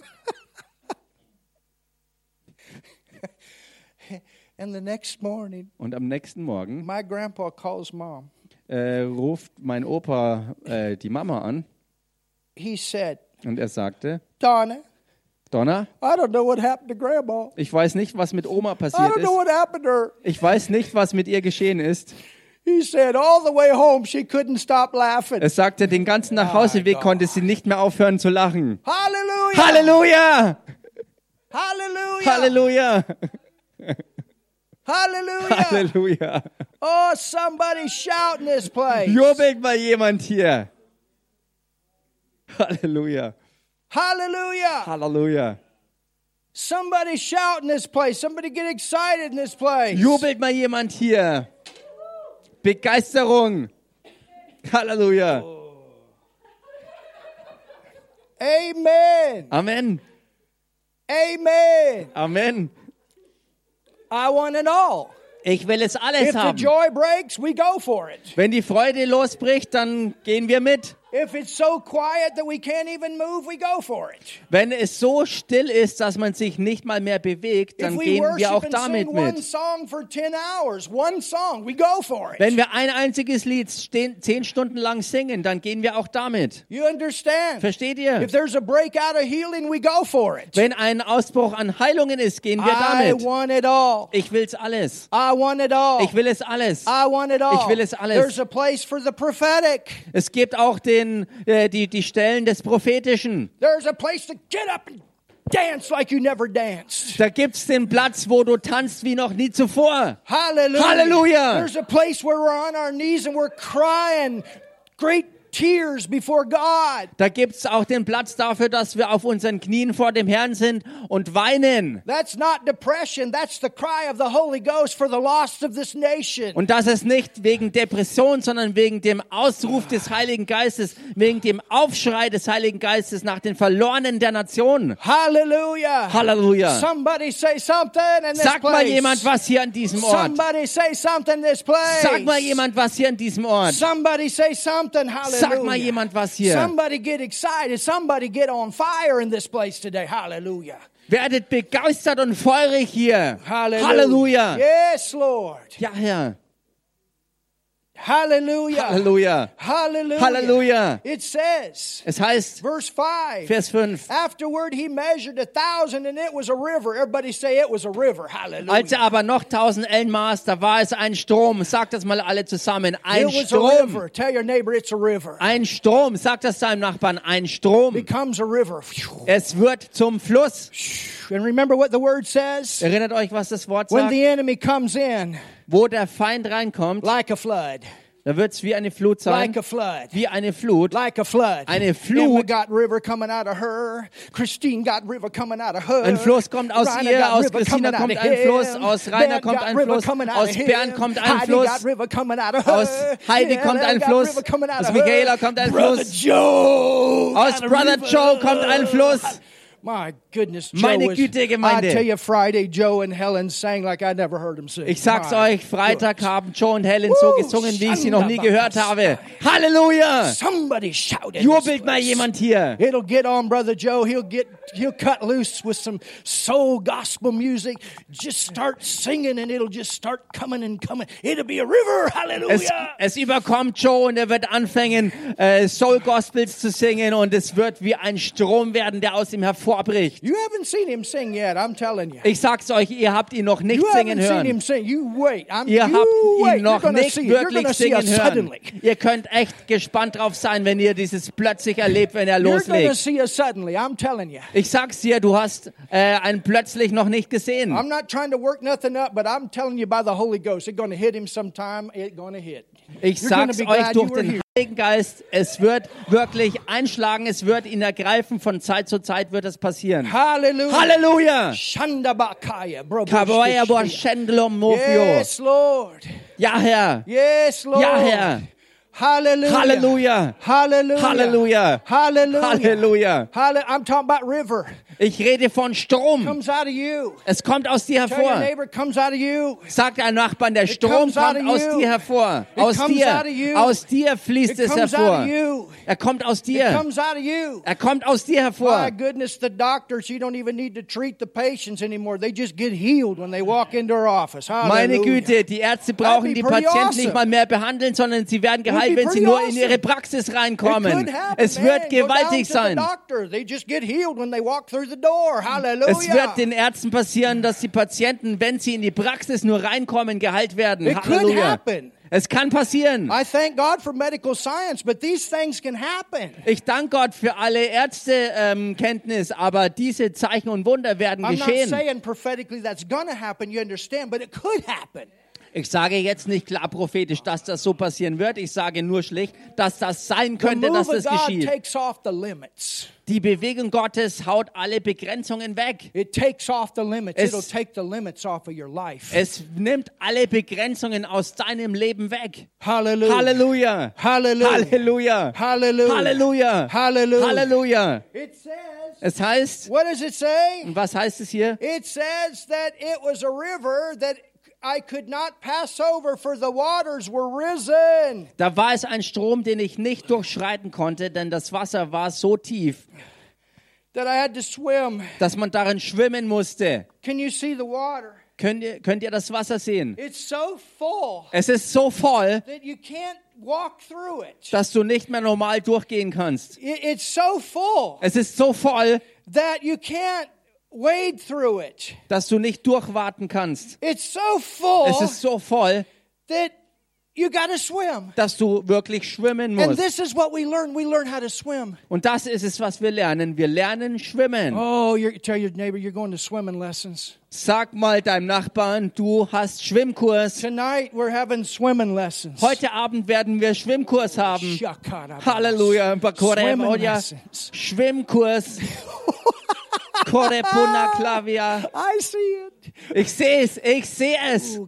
Speaker 1: And the next morning,
Speaker 2: Und am nächsten Morgen
Speaker 1: my grandpa calls mom.
Speaker 2: äh, ruft mein Opa äh, die Mama an
Speaker 1: He said,
Speaker 2: und er sagte,
Speaker 1: Donna,
Speaker 2: Donna,
Speaker 1: I don't know what happened to grandma.
Speaker 2: ich weiß nicht, was mit Oma
Speaker 1: I
Speaker 2: passiert
Speaker 1: don't know
Speaker 2: ist.
Speaker 1: what happened to her.
Speaker 2: Ich weiß nicht, was mit ihr geschehen ist.
Speaker 1: He said, all the way home, she couldn't stop laughing.
Speaker 2: Er sagte, den ganzen Nachhauseweg konnte sie nicht mehr aufhören zu lachen.
Speaker 1: Hallelujah!
Speaker 2: Halleluja!
Speaker 1: Hallelujah!
Speaker 2: Halleluja!
Speaker 1: Hallelujah!
Speaker 2: Halleluja!
Speaker 1: Oh, somebody shout in this place.
Speaker 2: Jubelt mal jemand hier. Halleluja!
Speaker 1: Hallelujah!
Speaker 2: Halleluja!
Speaker 1: Somebody shout in this place. Somebody get excited in this place.
Speaker 2: Jubelt mal jemand hier. Begeisterung. Halleluja.
Speaker 1: Amen.
Speaker 2: Amen.
Speaker 1: Amen.
Speaker 2: Amen.
Speaker 1: I want it all.
Speaker 2: Ich will es alles
Speaker 1: If the
Speaker 2: haben.
Speaker 1: joy breaks, we go for it.
Speaker 2: Wenn die Freude losbricht, dann gehen wir mit.
Speaker 1: If it's so quiet that we can't even move, we go for it.
Speaker 2: Wenn es so still ist, dass man sich nicht mal mehr bewegt, dann
Speaker 1: we
Speaker 2: gehen wir auch
Speaker 1: worship and
Speaker 2: damit
Speaker 1: sing one
Speaker 2: mit.
Speaker 1: song for 10 hours, one song, we go for it.
Speaker 2: Wenn wir ein einziges Lied zehn Stunden lang singen, dann gehen wir auch damit.
Speaker 1: You understand?
Speaker 2: Versteht ihr?
Speaker 1: If there's a breakout of healing, we go for it.
Speaker 2: Wenn ein Ausbruch an Heilungen ist, gehen wir
Speaker 1: I
Speaker 2: damit.
Speaker 1: want it all.
Speaker 2: Ich will's alles.
Speaker 1: I want it all.
Speaker 2: Ich will es alles.
Speaker 1: I want it all.
Speaker 2: Ich will es alles.
Speaker 1: There's a place for the prophetic.
Speaker 2: Es gibt auch den, äh, die, die Stellen des Prophetischen.
Speaker 1: There's a place to get up and dance like you never danced.
Speaker 2: Da gibt's den Platz, wo du tanzt wie noch nie zuvor.
Speaker 1: Hallelujah.
Speaker 2: Hallelujah.
Speaker 1: There's a place where we're on our knees and we're crying great tears before God.
Speaker 2: Da gibt's auch den Platz dafür, dass wir auf unseren Knien vor dem Herrn sind und weinen.
Speaker 1: That's not depression. That's the cry of the Holy Ghost for the lost of this nation.
Speaker 2: Und das ist nicht wegen Depression, sondern wegen dem Ausruf des Heiligen Geistes, wegen dem Aufschrei des Heiligen Geistes nach den Verlorenen der Nation.
Speaker 1: Hallelujah.
Speaker 2: Halleluja.
Speaker 1: Somebody say something in this
Speaker 2: Sag
Speaker 1: place.
Speaker 2: mal jemand was hier an diesem Ort.
Speaker 1: Somebody say something in this place.
Speaker 2: Sag mal jemand was hier an diesem Ort.
Speaker 1: Somebody say something. Hallelujah.
Speaker 2: Sag mal jemand was hier.
Speaker 1: Somebody get excited. Somebody get on fire in this place today. Hallelujah.
Speaker 2: Werdet begeistert und feurig hier.
Speaker 1: Hallelujah.
Speaker 2: Halleluja.
Speaker 1: Yes, Lord.
Speaker 2: Ja, Herr.
Speaker 1: Hallelujah.
Speaker 2: Halleluja.
Speaker 1: Hallelujah.
Speaker 2: Halleluja.
Speaker 1: It says,
Speaker 2: Es heißt,
Speaker 1: verse 5.
Speaker 2: Vers 5,
Speaker 1: Afterward, he measured a thousand, and it was a river. Everybody say it was a river. Hallelujah.
Speaker 2: als er aber noch tausend Ellen maß, da war es ein Strom. Sagt das mal alle zusammen. Ein
Speaker 1: it was a
Speaker 2: Strom.
Speaker 1: river. Tell your neighbor it's a river.
Speaker 2: Ein Strom. Sagt das deinem Nachbarn. Ein Strom.
Speaker 1: Becomes a river.
Speaker 2: Es wird zum Fluss.
Speaker 1: And remember what the word says?
Speaker 2: Erinnert euch, was das Wort
Speaker 1: When
Speaker 2: sagt?
Speaker 1: the enemy comes in
Speaker 2: Wo der Feind reinkommt,
Speaker 1: like a flood,
Speaker 2: da wird es wie eine Flut sein.
Speaker 1: like a flood.
Speaker 2: Wie eine Flut.
Speaker 1: Like a flood.
Speaker 2: Eine
Speaker 1: Emma
Speaker 2: Flut.
Speaker 1: got river coming out of her. Christine got river coming out of her.
Speaker 2: Ein Fluss kommt aus
Speaker 1: Rainer
Speaker 2: ihr, aus Christina kommt ein Fluss, aus Rainer kommt ein Fluss, aus. Bernd kommt ein Fluss, aus Heidi kommt ein Fluss, aus. Michaela kommt ein Fluss, aus Brother. Joe kommt ein Fluss.
Speaker 1: My goodness, Joe
Speaker 2: Meine Güte, Gemeinde.
Speaker 1: I tell you, Friday, Joe and Helen sang like I never heard them sing.
Speaker 2: Ich sag's
Speaker 1: My
Speaker 2: euch, Freitag
Speaker 1: goodness.
Speaker 2: haben Joe und Helen so gesungen, wie ich sie noch nie gehört habe. Halleluja!
Speaker 1: Somebody shout in
Speaker 2: Jubelt mal jemand hier.
Speaker 1: It'll get on, brother Joe. He'll get he'll cut loose with some soul gospel music. Just start singing, and it'll just start coming and coming. It'll be a river.
Speaker 2: Es,
Speaker 1: Hallelujah.
Speaker 2: es überkommt Joe und er wird anfangen, äh, Soul Gospels zu singen und es wird wie ein Strom werden, der aus ihm hervorbricht.
Speaker 1: You haven't seen him sing yet. I'm telling you.
Speaker 2: Ich sag's euch, ihr habt ihn noch nicht
Speaker 1: You
Speaker 2: singen
Speaker 1: haven't seen
Speaker 2: hören.
Speaker 1: him sing. You wait. I'm,
Speaker 2: Ihr
Speaker 1: you
Speaker 2: habt
Speaker 1: wait.
Speaker 2: ihn noch nicht wirklich singen hören.
Speaker 1: suddenly.
Speaker 2: Ihr könnt echt gespannt drauf sein, wenn ihr dieses plötzlich erlebt, wenn er loslegt.
Speaker 1: see us suddenly. I'm telling you.
Speaker 2: Ich sag's dir, du hast äh, einen plötzlich noch nicht gesehen.
Speaker 1: I'm not trying to work nothing up, but I'm telling you by the Holy Ghost, it's going to hit him sometime. It's going to hit.
Speaker 2: Ich
Speaker 1: You're
Speaker 2: sag's euch durch den. Heiligen Geist, es wird wirklich einschlagen, es wird ihn ergreifen, von Zeit zu Zeit wird es passieren. Halleluja!
Speaker 1: Shandabakaya, bro.
Speaker 2: Mofio.
Speaker 1: Yes, Lord.
Speaker 2: Ja, Herr.
Speaker 1: Yes, Lord.
Speaker 2: Ja, Herr.
Speaker 1: Hallelujah.
Speaker 2: Halleluja.
Speaker 1: Hallelujah.
Speaker 2: Halleluja.
Speaker 1: Hallelujah.
Speaker 2: Halleluja.
Speaker 1: Halle- I'm talking about river.
Speaker 2: Ich rede von Strom.
Speaker 1: Comes out of you.
Speaker 2: Es kommt aus dir
Speaker 1: Tell your
Speaker 2: hervor.
Speaker 1: neighbor, comes out of you.
Speaker 2: Sag deinem Nachbarn, der Strom kommt aus
Speaker 1: you.
Speaker 2: dir hervor.
Speaker 1: It
Speaker 2: Aus
Speaker 1: comes out of
Speaker 2: dir.
Speaker 1: you.
Speaker 2: Aus dir fließt
Speaker 1: It
Speaker 2: es
Speaker 1: comes out
Speaker 2: hervor.
Speaker 1: of you.
Speaker 2: Er kommt aus
Speaker 1: It
Speaker 2: dir.
Speaker 1: comes out of you.
Speaker 2: Er kommt aus dir
Speaker 1: My
Speaker 2: hervor.
Speaker 1: goodness, the doctors, you don't even need to treat the patients anymore. They just get healed when they walk into our office.
Speaker 2: Meine
Speaker 1: Hallelujah.
Speaker 2: Güte, die Ärzte brauchen die Patienten
Speaker 1: awesome.
Speaker 2: nicht mal mehr behandeln, sondern sie werden geheilt,
Speaker 1: be
Speaker 2: wenn sie nur in ihre Praxis reinkommen. Es wird gewaltig sein. Es wird den Ärzten passieren, dass die Patienten, wenn sie in die Praxis nur reinkommen, geheilt werden. Halleluja. Es kann passieren.
Speaker 1: I thank God for medical science, but these things can happen.
Speaker 2: Ich danke Gott für alle Ärztekenntnis, aber diese Zeichen und Wunder werden geschehen. Ich sage jetzt nicht klar prophetisch, dass das so passieren wird. Ich sage nur schlicht, dass das sein könnte, dass das geschieht.
Speaker 1: takes off the limits.
Speaker 2: Die Bewegung Gottes haut alle Begrenzungen weg. Es-. Es nimmt alle Begrenzungen aus deinem Leben weg. Halleluja. Halleluja. Halleluja. Halleluja.
Speaker 1: It says,
Speaker 2: Es heißt,
Speaker 1: what does it say?
Speaker 2: was heißt es hier?
Speaker 1: It says that it was a river that I could not pass over, for the waters were risen.
Speaker 2: Da war es ein Strom, den ich nicht durchschreiten konnte, denn das Wasser war so tief,
Speaker 1: That I had to swim.
Speaker 2: dass man darin schwimmen musste.
Speaker 1: Can you see the water?
Speaker 2: Könnt ihr, könnt ihr das Wasser sehen?
Speaker 1: It's so full
Speaker 2: Es ist so voll,
Speaker 1: that you can't walk through it.
Speaker 2: dass du nicht mehr normal durchgehen kannst.
Speaker 1: It- It's so full
Speaker 2: Es ist so voll,
Speaker 1: that you can't wade through it.
Speaker 2: dass du nicht durchwarten kannst.
Speaker 1: It's so full
Speaker 2: Es ist so voll,
Speaker 1: that you got to swim.
Speaker 2: dass du wirklich schwimmen
Speaker 1: And
Speaker 2: musst.
Speaker 1: this is what we learn. We learn how to swim.
Speaker 2: Und das ist es, was wir lernen. Wir lernen schwimmen.
Speaker 1: Oh, you're, tell your neighbor you're going to swimming lessons.
Speaker 2: Sag mal deinem Nachbarn, du hast Schwimmkurs.
Speaker 1: Tonight we're having swimming lessons.
Speaker 2: Heute Abend werden wir Schwimmkurs haben.
Speaker 1: Shakara.
Speaker 2: Halleluja.
Speaker 1: Swimming
Speaker 2: Moja.
Speaker 1: lessons.
Speaker 2: Schwimmkurs. Kore Puna Klavia.
Speaker 1: I see it.
Speaker 2: Ich sehe es, ich sehe es.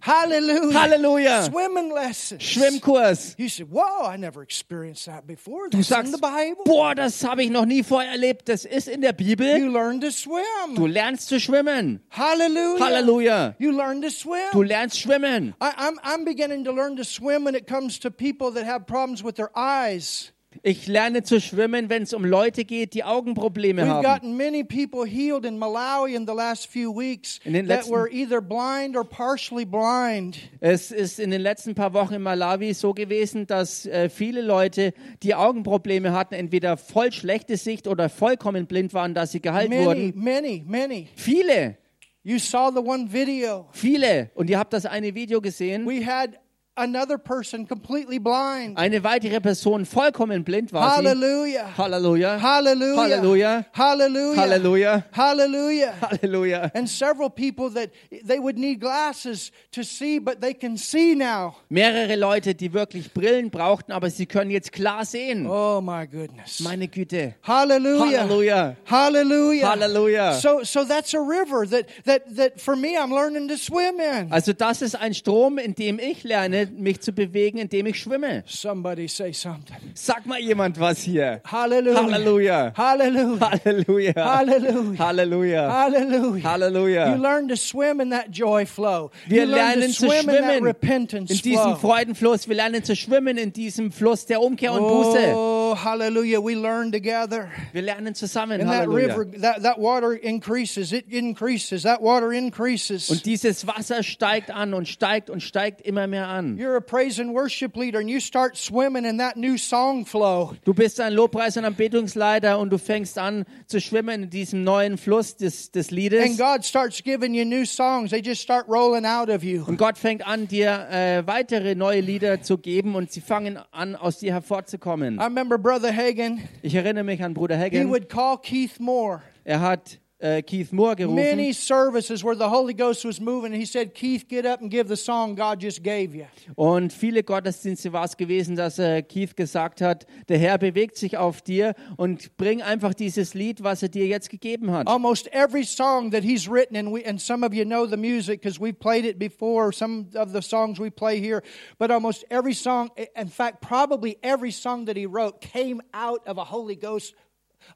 Speaker 1: Hallelujah.
Speaker 2: Halleluja.
Speaker 1: Swimming lessons.
Speaker 2: Schwimmkurs.
Speaker 1: You said, "Whoa, I never experienced that before."
Speaker 2: Du
Speaker 1: That's in
Speaker 2: sagst,
Speaker 1: the Bible.
Speaker 2: boah, das habe ich noch nie vorher erlebt. Das ist in der Bibel.
Speaker 1: You learn to swim.
Speaker 2: Du lernst zu schwimmen.
Speaker 1: Hallelujah.
Speaker 2: Halleluja.
Speaker 1: You learn to swim.
Speaker 2: Du lernst schwimmen.
Speaker 1: I, I'm, I'm beginning to learn to swim when it comes to people that have problems with their eyes.
Speaker 2: Ich lerne zu schwimmen, wenn es um Leute geht, die Augenprobleme
Speaker 1: We've
Speaker 2: haben.
Speaker 1: gotten many people healed in Malawi in the last few weeks
Speaker 2: In den
Speaker 1: that
Speaker 2: letzten-
Speaker 1: were either blind or partially blind.
Speaker 2: Es ist in den letzten paar Wochen in Malawi so gewesen, dass äh, viele Leute, die Augenprobleme hatten, entweder voll schlechte Sicht oder vollkommen blind waren, dass sie geheilt
Speaker 1: Many,
Speaker 2: wurden.
Speaker 1: many, many.
Speaker 2: Viele,
Speaker 1: You saw the one video.
Speaker 2: viele. Und ihr habt das eine Video gesehen.
Speaker 1: We had another person completely blind.
Speaker 2: Eine weitere Person vollkommen blind war sie.
Speaker 1: Hallelujah.
Speaker 2: Halleluja.
Speaker 1: Hallelujah.
Speaker 2: Halleluja.
Speaker 1: Hallelujah.
Speaker 2: Halleluja.
Speaker 1: Hallelujah.
Speaker 2: Halleluja.
Speaker 1: And several people that they would need glasses to see, but they can see now.
Speaker 2: Mehrere Leute, die wirklich Brillen brauchten, aber sie können jetzt klar sehen.
Speaker 1: Oh my goodness.
Speaker 2: Meine Güte.
Speaker 1: Hallelujah.
Speaker 2: Halleluja.
Speaker 1: Hallelujah.
Speaker 2: Halleluja.
Speaker 1: So so that's a river that that that for me I'm learning to swim in.
Speaker 2: Also das ist ein Strom, in dem ich lerne mich zu bewegen, indem ich schwimme.
Speaker 1: Somebody say something.
Speaker 2: Sag mal jemand was hier.
Speaker 1: Hallelujah.
Speaker 2: Halleluja.
Speaker 1: Hallelujah.
Speaker 2: Halleluja.
Speaker 1: Hallelujah.
Speaker 2: Halleluja.
Speaker 1: Hallelujah. You
Speaker 2: Halleluja.
Speaker 1: learn to swim in that joy flow.
Speaker 2: Wir lernen zu
Speaker 1: in
Speaker 2: schwimmen
Speaker 1: repentance
Speaker 2: in diesem. Freudenfluss. Wir lernen zu schwimmen in diesem Fluss der Umkehr und Buße.
Speaker 1: Oh, hallelujah. We learn together.
Speaker 2: Wir lernen zusammen.
Speaker 1: And that
Speaker 2: Halleluja.
Speaker 1: river, that, that water increases. It increases. That water increases.
Speaker 2: Und dieses Wasser steigt an und steigt und steigt immer mehr an.
Speaker 1: You're a praise and worship leader and you start swimming in that new song flow.
Speaker 2: Du bist ein Lobpreis- und Anbetungsleiter und du fängst an zu schwimmen in diesem neuen Fluss des, des
Speaker 1: And
Speaker 2: Liedes.
Speaker 1: God starts giving you new songs. They just start rolling out of you.
Speaker 2: Und Gott fängt an, dir äh, weitere neue Lieder zu geben und sie fangen an, aus dir hervorzukommen.
Speaker 1: I remember Brother Hagan,
Speaker 2: Ich erinnere mich an Bruder
Speaker 1: he
Speaker 2: Hagen.
Speaker 1: would call Keith Moore.
Speaker 2: Er hat Keith Moore gerufen.
Speaker 1: Many services where the Holy Ghost was moving, and he said, Keith, get up and give the song God just gave you.
Speaker 2: Und viele Gottesdienste war es gewesen, dass äh, Keith gesagt hat, der Herr bewegt sich auf dir und bring einfach dieses Lied, was er dir jetzt gegeben hat.
Speaker 1: Almost every song that he's written, and, we, and some of you know the music because we've played it before, some of the songs we play here, but almost every song, in fact, probably every song that he wrote came out of a Holy Ghost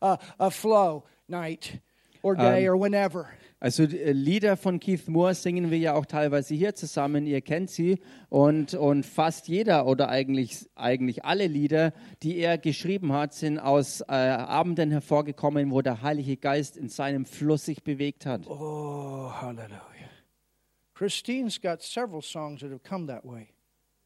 Speaker 1: uh, a flow night or day or whenever.
Speaker 2: Also äh, Lieder von Keith Moore singen wir ja auch teilweise hier zusammen, ihr kennt sie. Und, und fast jeder oder eigentlich, eigentlich alle Lieder, die er geschrieben hat, sind aus äh, Abenden hervorgekommen, wo der Heilige Geist in seinem Fluss sich bewegt hat.
Speaker 1: Oh, hallelujah. Christine's got several songs that have come that way.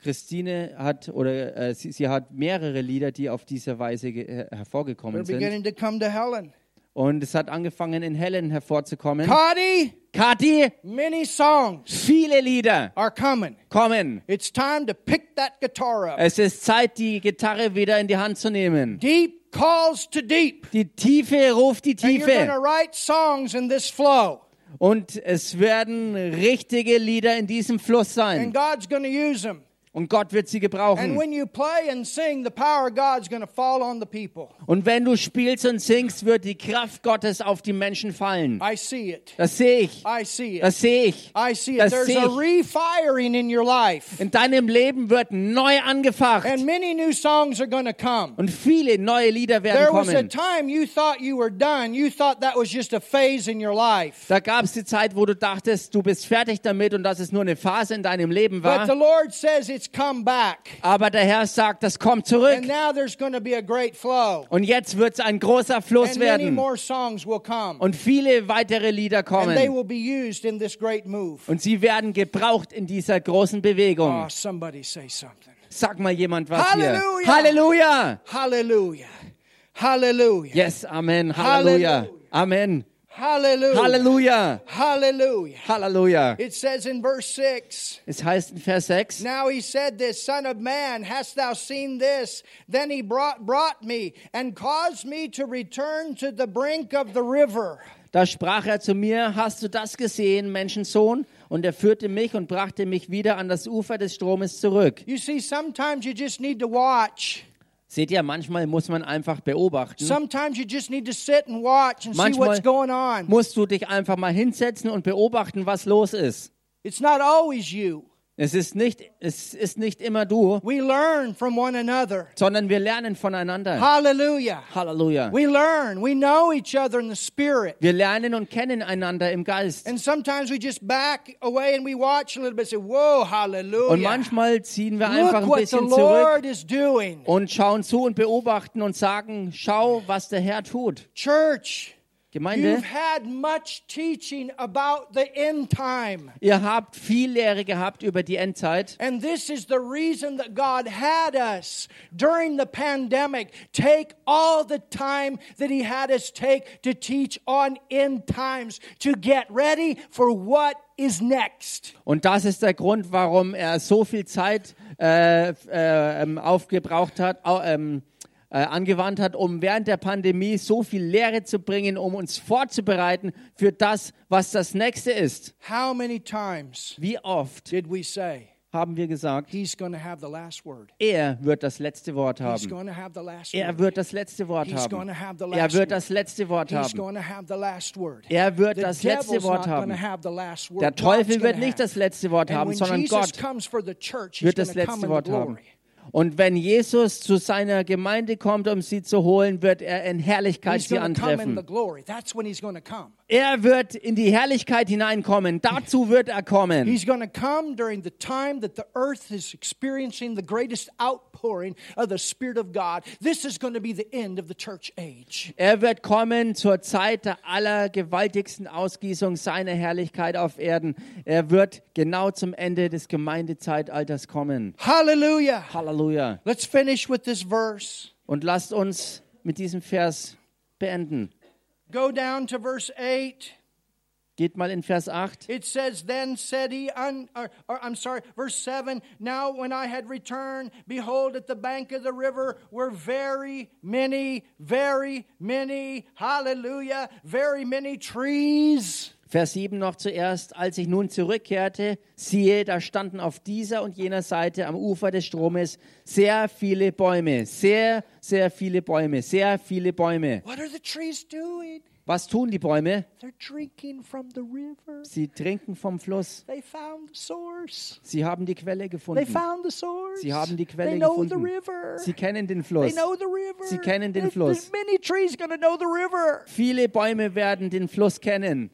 Speaker 2: Christine hat oder äh, sie, sie hat mehrere Lieder, die auf diese Weise äh, hervorgekommen sind.
Speaker 1: beginning to come to Helen.
Speaker 2: Und es hat angefangen, in Helen hervorzukommen.
Speaker 1: Cotty,
Speaker 2: Kathi,
Speaker 1: many songs
Speaker 2: viele Lieder
Speaker 1: are coming.
Speaker 2: kommen.
Speaker 1: It's time to pick that guitar up.
Speaker 2: Es ist Zeit, die Gitarre wieder in die Hand zu nehmen.
Speaker 1: Deep calls to deep.
Speaker 2: Die Tiefe ruft die
Speaker 1: And you're
Speaker 2: Tiefe.
Speaker 1: write songs in this flow.
Speaker 2: Und es werden richtige Lieder in diesem Fluss
Speaker 1: And
Speaker 2: sein.
Speaker 1: God's going to use them.
Speaker 2: Und Gott wird sie
Speaker 1: And
Speaker 2: gebrauchen.
Speaker 1: when you play and sing, the power of God's going to fall on the people.
Speaker 2: Und wenn du spielst und singst, wird die Kraft Gottes auf die Menschen fallen.
Speaker 1: I see it.
Speaker 2: Das sehe ich.
Speaker 1: I see it.
Speaker 2: Das sehe ich.
Speaker 1: I see it.
Speaker 2: Das
Speaker 1: There's
Speaker 2: sehe
Speaker 1: a
Speaker 2: ich.
Speaker 1: refiring in your life.
Speaker 2: In deinem Leben wird neu angefacht.
Speaker 1: And many new songs are going to come.
Speaker 2: Und viele neue Lieder werden
Speaker 1: There was a
Speaker 2: kommen.
Speaker 1: time you thought you were done. You thought that was just a phase in your life.
Speaker 2: Da gab es die Zeit, wo du dachtest, du bist fertig damit und dass es nur eine Phase in deinem Leben
Speaker 1: But the
Speaker 2: war.
Speaker 1: Lord says it's come back.
Speaker 2: Aber der Herr sagt, das kommt zurück.
Speaker 1: And now there's going to be a great flow.
Speaker 2: Und jetzt wird es ein großer Fluss
Speaker 1: And many
Speaker 2: werden.
Speaker 1: more songs will come.
Speaker 2: Und viele weitere Lieder
Speaker 1: And they
Speaker 2: kommen.
Speaker 1: will be used in this great move.
Speaker 2: Und sie werden gebraucht in dieser großen
Speaker 1: Oh,
Speaker 2: Bewegung.
Speaker 1: somebody say something.
Speaker 2: Sag mal jemand was
Speaker 1: Halleluja.
Speaker 2: hier. Halleluja.
Speaker 1: Hallelujah. Hallelujah.
Speaker 2: Yes, Amen. Halleluja.
Speaker 1: Halleluja.
Speaker 2: Amen.
Speaker 1: Hallelujah.
Speaker 2: Halleluja.
Speaker 1: Hallelujah.
Speaker 2: Halleluja.
Speaker 1: It says in verse 6
Speaker 2: Es heißt in Vers 6,
Speaker 1: Now he said this, Son of man, hast thou seen this? Then he brought, brought me and caused me to return to the brink of the river.
Speaker 2: da sprach er zu mir, hast du das gesehen, Menschensohn? Und er führte mich und brachte mich wieder an das Ufer des Stromes zurück.
Speaker 1: You see, sometimes you just need to watch.
Speaker 2: Seht ihr, manchmal muss man einfach beobachten.
Speaker 1: Sometimes you just need to sit and watch and see
Speaker 2: Manchmal
Speaker 1: what's going on.
Speaker 2: musst du dich einfach mal hinsetzen und beobachten, was los ist.
Speaker 1: It's not always you.
Speaker 2: Es ist nicht, es ist nicht immer du,
Speaker 1: We learn from one another.
Speaker 2: sondern wir lernen voneinander.
Speaker 1: Hallelujah.
Speaker 2: Halleluja.
Speaker 1: We learn. We know each other in the spirit.
Speaker 2: Wir lernen und kennen einander im Geist.
Speaker 1: And sometimes we just back away and we watch a little bit and say, Whoa, hallelujah.
Speaker 2: Und manchmal ziehen wir einfach
Speaker 1: Look
Speaker 2: ein
Speaker 1: what the
Speaker 2: bisschen zurück
Speaker 1: Lord is doing.
Speaker 2: und schauen zu und beobachten und sagen, schau, was der Herr tut.
Speaker 1: Church,
Speaker 2: Gemeinde,
Speaker 1: you've had much teaching about the end time.
Speaker 2: ihr habt viel Lehre gehabt über die Endzeit.
Speaker 1: And this is the reason that God had us during the pandemic take all the time that He had us take to teach on end times to get ready for what is next.
Speaker 2: Und das ist der Grund, warum er so viel Zeit äh, äh, ähm, aufgebraucht hat, ähm, äh, angewandt hat, um während der Pandemie so viel Lehre zu bringen, um uns vorzubereiten für das, was das nächste ist.
Speaker 1: How many times
Speaker 2: Wie oft
Speaker 1: did we say,
Speaker 2: haben wir gesagt,
Speaker 1: He's have the last word.
Speaker 2: er wird das letzte Wort haben.
Speaker 1: have the last
Speaker 2: Er
Speaker 1: word.
Speaker 2: wird das letzte Wort
Speaker 1: He's
Speaker 2: haben.
Speaker 1: have the
Speaker 2: Er
Speaker 1: last
Speaker 2: wird
Speaker 1: word.
Speaker 2: das letzte Wort
Speaker 1: He's
Speaker 2: haben.
Speaker 1: have the last word.
Speaker 2: Er wird
Speaker 1: The
Speaker 2: das letzte Wort haben. Der Teufel wird nicht das letzte Wort haben, sondern
Speaker 1: Jesus
Speaker 2: Gott
Speaker 1: church,
Speaker 2: wird das letzte Wort haben. Und wenn Jesus zu seiner Gemeinde kommt, um sie zu holen, wird er in Herrlichkeit sie antreffen. Er wird in die Herrlichkeit hineinkommen. Dazu wird er kommen.
Speaker 1: He's going to come during the time that the earth is experiencing the greatest outpouring of the Spirit of God. This is going to be the end of the church age.
Speaker 2: Er wird kommen zur Zeit der allergewaltigsten Ausgießung seiner Herrlichkeit auf Erden. Er wird genau zum Ende des Gemeindezeitalters kommen.
Speaker 1: Hallelujah.
Speaker 2: Halleluja.
Speaker 1: Let's finish with this verse.
Speaker 2: Und lasst uns mit diesem Vers beenden.
Speaker 1: Go down to verse 8.
Speaker 2: Geht mal in Vers 8.
Speaker 1: It says, Then said he, un, or, or, I'm sorry, verse 7 Now when I had returned, behold, at the bank of the river were very many, very many, hallelujah, very many trees.
Speaker 2: Vers 7 noch zuerst. Als ich nun zurückkehrte, siehe, da standen auf dieser und jener Seite am Ufer des Stromes sehr viele Bäume. Sehr, sehr viele Bäume. Sehr viele Bäume.
Speaker 1: What are the trees doing?
Speaker 2: Was tun die Bäume?
Speaker 1: They're drinking from the river.
Speaker 2: Sie trinken vom Fluss.
Speaker 1: They found the source.
Speaker 2: Sie haben die Quelle
Speaker 1: They
Speaker 2: gefunden.
Speaker 1: found the source.
Speaker 2: Sie haben die Quelle gefunden. Sie kennen den Fluss. Sie kennen den Fluss. Viele Bäume werden den Fluss kennen.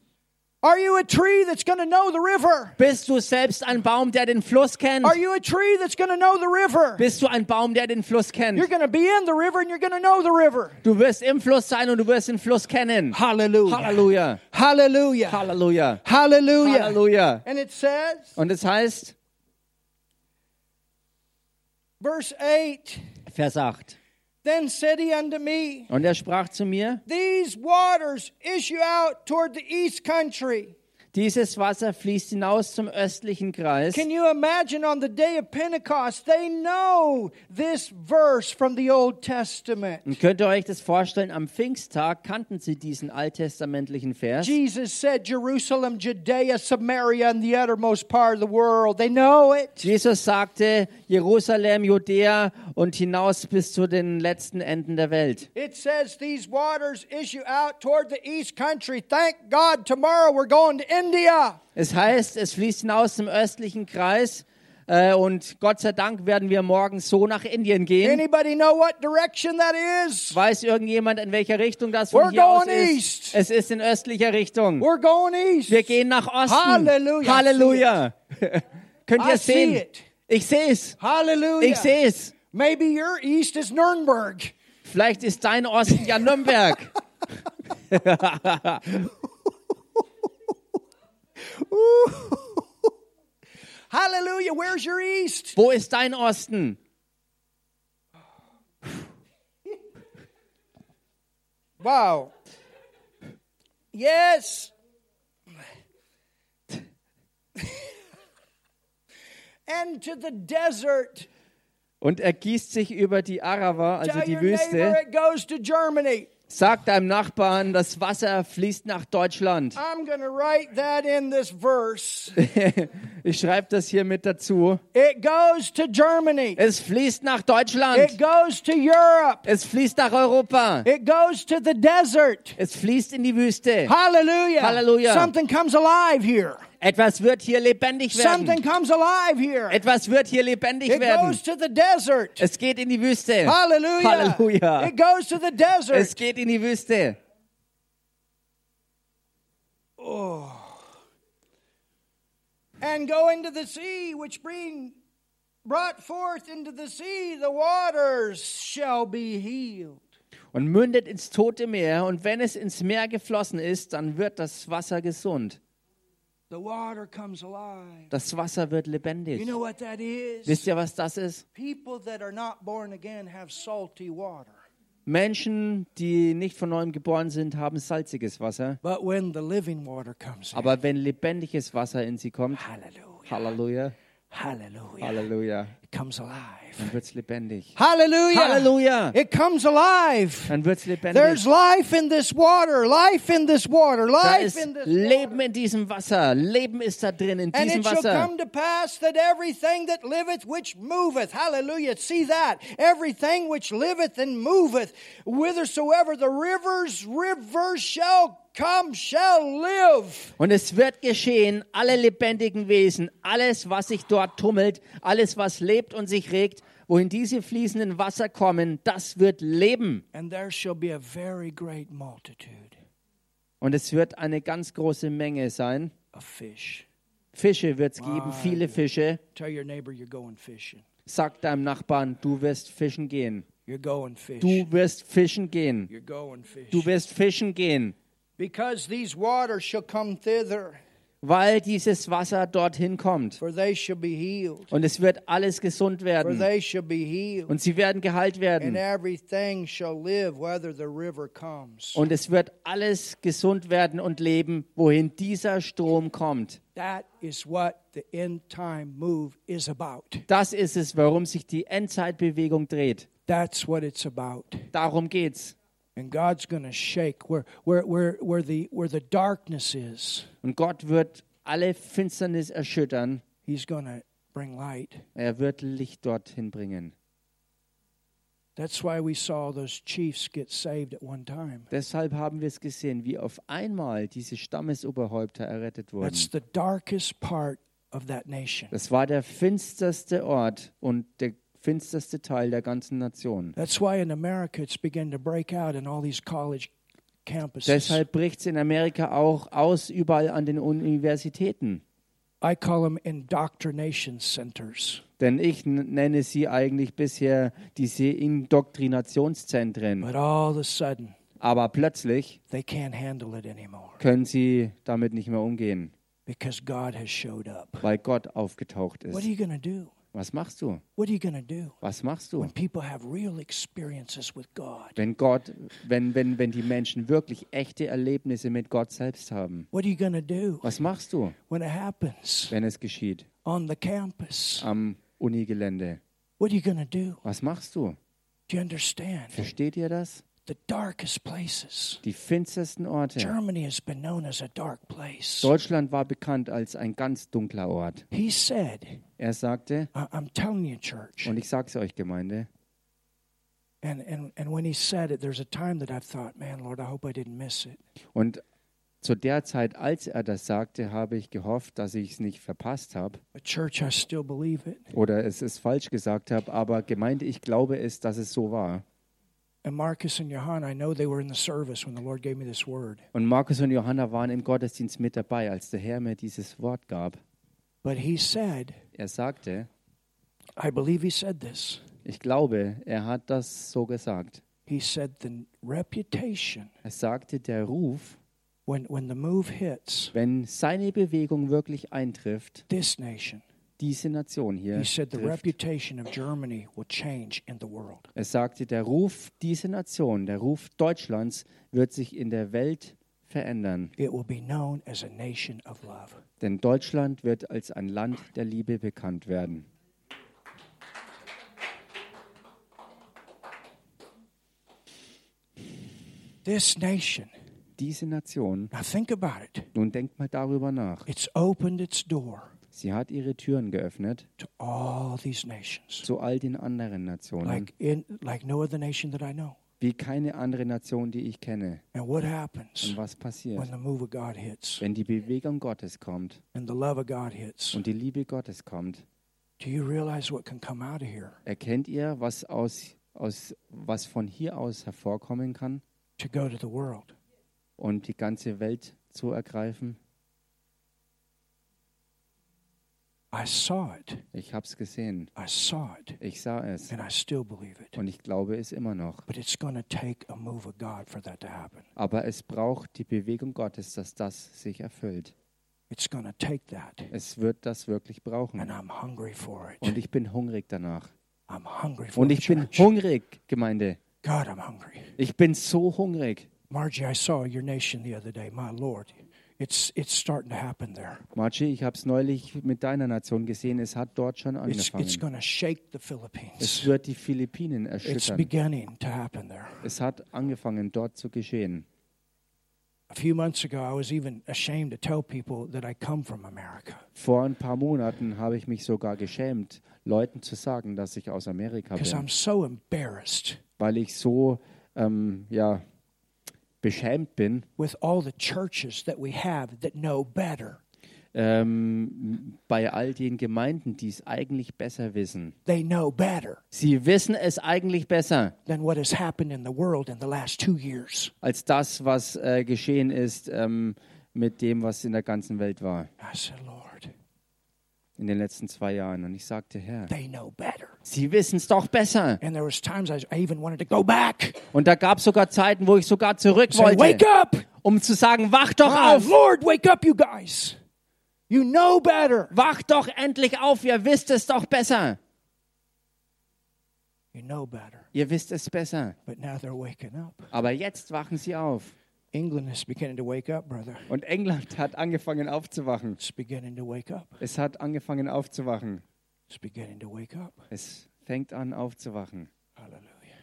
Speaker 1: Are you a tree that's going to know the river?
Speaker 2: Bist du selbst ein Baum, der den Fluss kennt?
Speaker 1: Are you a tree that's going to know the river?
Speaker 2: Bist du ein Baum, der den Fluss kennt?
Speaker 1: You're going to be in the river and you're going to know the river.
Speaker 2: Du wirst im Fluss sein und du wirst den Fluss kennen.
Speaker 1: Hallelujah.
Speaker 2: Halleluja.
Speaker 1: Hallelujah.
Speaker 2: Halleluja.
Speaker 1: Hallelujah.
Speaker 2: Halleluja.
Speaker 1: And it says,
Speaker 2: Und es heißt,
Speaker 1: verse 8
Speaker 2: Vers 8.
Speaker 1: Then said he unto me,
Speaker 2: Und er sprach zu mir,
Speaker 1: These waters issue out toward the east country.
Speaker 2: Dieses Wasser fließt hinaus zum östlichen Kreis.
Speaker 1: Can you imagine on the day of Pentecost? They know this verse from the Old Testament.
Speaker 2: Und könnt ihr euch das vorstellen, am Pfingsttag kannten sie diesen alttestamentlichen Vers.
Speaker 1: Jesus said, Jerusalem, Judea, Samaria, and the uttermost part of the world. They know it.
Speaker 2: Jesus sagte, Jerusalem, Judäa und hinaus bis zu den letzten Enden der Welt.
Speaker 1: It says these waters issue out toward the east country. Thank God, tomorrow we're going to India.
Speaker 2: Es heißt, es fließt hinaus zum östlichen Kreis äh, und Gott sei Dank werden wir morgen so nach Indien gehen.
Speaker 1: Anybody know what direction that is?
Speaker 2: Weiß irgendjemand, in welcher Richtung das von
Speaker 1: We're
Speaker 2: hier aus
Speaker 1: going
Speaker 2: ist?
Speaker 1: east.
Speaker 2: Es ist in östlicher Richtung.
Speaker 1: We're going east.
Speaker 2: Wir gehen nach Osten.
Speaker 1: Halleluja.
Speaker 2: Halleluja. Könnt ihr
Speaker 1: see
Speaker 2: sehen?
Speaker 1: it.
Speaker 2: Ich sehe es.
Speaker 1: Hallelujah.
Speaker 2: Ich sehe es.
Speaker 1: Maybe your east is Nuremberg.
Speaker 2: Vielleicht ist dein Osten ja Nürnberg.
Speaker 1: Hallelujah. Where's your east?
Speaker 2: Wo ist dein Osten?
Speaker 1: Wow. Yes. and to the desert.
Speaker 2: Und er gießt sich über die Arava, also
Speaker 1: Tell
Speaker 2: die
Speaker 1: your neighbor
Speaker 2: Wüste. Sag deinem Nachbarn, das Wasser fließt nach Deutschland.
Speaker 1: I'm going to write that in this verse.
Speaker 2: Ich schreibe das hier mit dazu.
Speaker 1: It goes to Germany.
Speaker 2: Es fließt nach
Speaker 1: It
Speaker 2: Deutschland.
Speaker 1: goes to Europe.
Speaker 2: Es fließt nach Europa.
Speaker 1: It goes to the desert.
Speaker 2: Es fließt in die Wüste.
Speaker 1: Hallelujah.
Speaker 2: Hallelujah.
Speaker 1: Something comes alive here.
Speaker 2: Etwas wird hier lebendig
Speaker 1: Something
Speaker 2: werden.
Speaker 1: comes alive here.
Speaker 2: Etwas wird hier lebendig
Speaker 1: It
Speaker 2: werden.
Speaker 1: goes to the desert.
Speaker 2: Es geht in die Wüste.
Speaker 1: Hallelujah.
Speaker 2: Halleluja.
Speaker 1: It goes to the desert.
Speaker 2: Es geht in die Wüste.
Speaker 1: and go into the sea, which being brought forth into the sea, the waters shall be healed.
Speaker 2: Und mündet ins tote Meer. Und wenn es ins Meer geflossen ist, dann wird das Wasser gesund.
Speaker 1: The water comes alive.
Speaker 2: Das Wasser wird
Speaker 1: You
Speaker 2: lebendig.
Speaker 1: know what that is?
Speaker 2: Wisst ihr, was das ist?
Speaker 1: People that are not born again have salty water.
Speaker 2: Menschen, die nicht von neuem geboren sind, haben salziges Wasser.
Speaker 1: But when the living water comes in,
Speaker 2: Aber wenn lebendiges Wasser in sie kommt,
Speaker 1: hallelujah,
Speaker 2: Halleluja,
Speaker 1: hallelujah,
Speaker 2: Halleluja,
Speaker 1: comes alive.
Speaker 2: dann wird's lebendig.
Speaker 1: Hallelujah.
Speaker 2: Halleluja!
Speaker 1: It comes alive.
Speaker 2: Dann wird's
Speaker 1: There's life in this water, life in this water, life in this
Speaker 2: Leben in diesem Wasser. Leben ist da drin in
Speaker 1: And
Speaker 2: diesem
Speaker 1: it shall come to pass that everything that liveth which moveth, hallelujah, see that, everything which liveth and moveth, whithersoever the rivers, rivers shall come, shall live.
Speaker 2: Und es wird geschehen, alle lebendigen Wesen, alles, was sich dort tummelt, alles, was lebt und sich regt, wohin diese fließenden Wasser kommen, das wird leben.
Speaker 1: And there shall be a very great multitude
Speaker 2: Und es wird eine ganz große Menge sein. Fische wird es geben, viele Fische.
Speaker 1: Tell your neighbor you're going fishing.
Speaker 2: Sag deinem Nachbarn, du wirst fischen gehen.
Speaker 1: You're going fish.
Speaker 2: Du wirst fischen gehen.
Speaker 1: You're going fish.
Speaker 2: Du wirst fischen gehen,
Speaker 1: Because these waters shall come thither,
Speaker 2: weil dieses Wasser dorthin kommt.
Speaker 1: for they shall be healed.
Speaker 2: Und es wird alles gesund
Speaker 1: For
Speaker 2: werden.
Speaker 1: they shall be healed.
Speaker 2: Und sie werden geheilt
Speaker 1: And
Speaker 2: werden.
Speaker 1: everything shall live whether the river comes.
Speaker 2: Und es wird alles gesund werden und leben, wohin dieser Strom kommt.
Speaker 1: That is what the end time move is about.
Speaker 2: Das ist es, warum sich die Endzeitbewegung dreht.
Speaker 1: That's what it's about.
Speaker 2: Darum geht's.
Speaker 1: And God's going to shake where, where, where, where, the, where the darkness is.
Speaker 2: Und Gott wird alle Finsternis erschüttern.
Speaker 1: He's going to bring light.
Speaker 2: Er wird Licht dorthin bringen.
Speaker 1: That's why we saw those chiefs get saved at one time.
Speaker 2: Deshalb haben wir es gesehen, wie auf einmal diese Stammesoberhäupter errettet wurden.
Speaker 1: That's the darkest part of that nation.
Speaker 2: Das war der finsterste Ort und der finsterste Teil der ganzen Nation.
Speaker 1: That's why in America it's begun to break out in all these college campuses.
Speaker 2: Deshalb bricht es in Amerika auch aus, überall an den Universitäten.
Speaker 1: I call them indoctrination centers.
Speaker 2: Denn ich nenne sie eigentlich bisher diese Indoktrinationszentren.
Speaker 1: But all of a sudden,
Speaker 2: Aber plötzlich
Speaker 1: they can't handle it anymore
Speaker 2: können sie damit nicht mehr umgehen,
Speaker 1: because God has showed up.
Speaker 2: weil Gott aufgetaucht
Speaker 1: What are
Speaker 2: ist.
Speaker 1: you going to do?
Speaker 2: Was machst du?
Speaker 1: What are you to do
Speaker 2: Was machst du?
Speaker 1: when people have real experiences with God?
Speaker 2: Wenn Gott, wenn, wenn, wenn die Menschen wirklich echte Erlebnisse mit Gott selbst haben.
Speaker 1: What are you to do
Speaker 2: Was machst du,
Speaker 1: when it happens
Speaker 2: wenn es geschieht
Speaker 1: on the campus?
Speaker 2: am Unigelände?
Speaker 1: What are you to do?
Speaker 2: Was machst du?
Speaker 1: Do you understand?
Speaker 2: Versteht ihr das?
Speaker 1: The darkest places.
Speaker 2: Die finstersten Orte.
Speaker 1: Germany has been known as a dark place.
Speaker 2: Deutschland war bekannt als ein ganz dunkler Ort.
Speaker 1: He said,
Speaker 2: Er sagte,
Speaker 1: I'm telling you, church.
Speaker 2: und ich sag's euch, Gemeinde,
Speaker 1: And, and, and when he said it, there's a time that I've thought, man, Lord, I hope I didn't miss it.
Speaker 2: und zu der Zeit, als er das sagte, habe ich gehofft, dass ich es nicht verpasst habe
Speaker 1: But, church, I still believe it.
Speaker 2: oder es ist falsch gesagt habe, aber Gemeinde, ich glaube es, dass es so war. Und Markus und Johanna waren im Gottesdienst mit dabei, als der Herr mir dieses Wort gab.
Speaker 1: But he said,
Speaker 2: Er sagte,
Speaker 1: I believe he said this.
Speaker 2: ich glaube, er hat das so gesagt.
Speaker 1: He said, the reputation,
Speaker 2: Er sagte, der Ruf,
Speaker 1: when, when the move hits
Speaker 2: wenn seine Bewegung wirklich eintrifft,
Speaker 1: this nation,
Speaker 2: diese Nation hier
Speaker 1: he said, the
Speaker 2: trifft,
Speaker 1: reputation of Germany will change in the world.
Speaker 2: Er sagte, der Ruf dieser Nation, der Ruf Deutschlands wird sich in der Welt verändern.
Speaker 1: It will be known as a nation of love.
Speaker 2: Denn Deutschland wird als ein Land der Liebe bekannt werden.
Speaker 1: This nation,
Speaker 2: Diese Nation,
Speaker 1: now think about it,
Speaker 2: nun denkt mal darüber nach.
Speaker 1: it's opened its door
Speaker 2: Sie hat ihre Türen geöffnet
Speaker 1: to all these nations,
Speaker 2: zu all den anderen Nationen,
Speaker 1: like, in, like no other nation that I know.
Speaker 2: wie keine andere Nation, die ich kenne.
Speaker 1: And what happens
Speaker 2: Und was
Speaker 1: when
Speaker 2: passiert,
Speaker 1: the move of God hits
Speaker 2: wenn die Bewegung Gottes kommt
Speaker 1: and the love of God hits?
Speaker 2: und die Liebe Gottes kommt?
Speaker 1: Do you realize what can come out of here
Speaker 2: Erkennt ihr, was, aus, aus, was von hier aus hervorkommen kann
Speaker 1: to go to the world?
Speaker 2: und die ganze Welt zu ergreifen?
Speaker 1: I saw it.
Speaker 2: Ich habe es gesehen.
Speaker 1: I saw it.
Speaker 2: Ich sah es.
Speaker 1: And I still believe it.
Speaker 2: Und ich glaube es immer noch.
Speaker 1: But it's going to take a move of God for that to happen.
Speaker 2: Aber es braucht die Bewegung Gottes, dass das sich erfüllt.
Speaker 1: It's going to take that.
Speaker 2: Es wird das wirklich
Speaker 1: And
Speaker 2: brauchen.
Speaker 1: I'm hungry for it.
Speaker 2: Und ich bin hungrig danach.
Speaker 1: I'm hungry for
Speaker 2: Und ich bin hungrig, Gemeinde.
Speaker 1: God, I'm hungry.
Speaker 2: Ich bin so hungrig.
Speaker 1: Margie, I saw your nation the other day. My Lord, It's, it's starting to happen there.
Speaker 2: Marci, ich habe es neulich mit deiner Nation gesehen. Es hat dort schon
Speaker 1: It's, it's
Speaker 2: angefangen.
Speaker 1: going to shake the
Speaker 2: Es
Speaker 1: Philippines.
Speaker 2: wird die Philippinen
Speaker 1: It's
Speaker 2: erschüttern.
Speaker 1: beginning to happen there.
Speaker 2: Es hat angefangen, dort zu geschehen. Vor ein paar Monaten habe ich mich sogar geschämt, Leuten zu sagen, dass ich aus Amerika
Speaker 1: because
Speaker 2: bin,
Speaker 1: I'm so embarrassed
Speaker 2: weil ich so ähm, ja, beschämt bin,
Speaker 1: with all the churches that we have that know better.
Speaker 2: ähm, bei all den Gemeinden, die es eigentlich besser wissen.
Speaker 1: They know better
Speaker 2: Sie wissen es eigentlich besser
Speaker 1: than what has happened in the world in the last two years.
Speaker 2: als das, was äh, geschehen ist ähm, mit dem, was in der ganzen Welt war
Speaker 1: I said, Lord,
Speaker 2: in den letzten zwei Jahren. Und ich sagte, Herr. Sie wissen es doch besser.
Speaker 1: And there was times I, I even wanted to go back.
Speaker 2: Und da gab es sogar Zeiten, wo ich sogar zurück wollte, um zu sagen, wach doch auf,
Speaker 1: Lord, wake up, you guys. You know better.
Speaker 2: wach doch endlich auf, ihr wisst es doch besser.
Speaker 1: You know better.
Speaker 2: Ihr wisst es besser.
Speaker 1: But now they're waking up.
Speaker 2: Aber jetzt wachen sie auf.
Speaker 1: England is beginning to wake up, brother.
Speaker 2: Und England hat angefangen aufzuwachen.
Speaker 1: It's beginning to wake up.
Speaker 2: Es hat angefangen aufzuwachen.
Speaker 1: It's beginning to wake up.
Speaker 2: Es fängt an aufzuwachen.
Speaker 1: Hallelujah.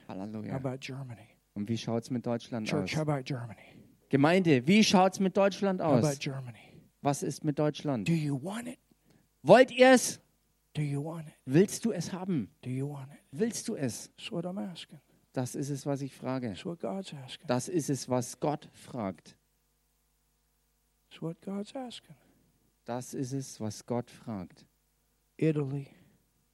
Speaker 1: How
Speaker 2: Halleluja.
Speaker 1: about Germany?
Speaker 2: Und wie schaut es mit Deutschland
Speaker 1: Church, how
Speaker 2: aus?
Speaker 1: about Germany?
Speaker 2: Gemeinde, wie schaut es mit Deutschland
Speaker 1: How about
Speaker 2: aus?
Speaker 1: Germany?
Speaker 2: Was ist mit Deutschland?
Speaker 1: Do you want it?
Speaker 2: Wollt ihr es?
Speaker 1: Do you want it?
Speaker 2: Willst du es haben?
Speaker 1: Do you want it?
Speaker 2: Willst du es?
Speaker 1: That's what I'm asking.
Speaker 2: Das ist es, was ich frage. Das ist es, was Gott fragt. Das ist es, was Gott fragt.
Speaker 1: Italy,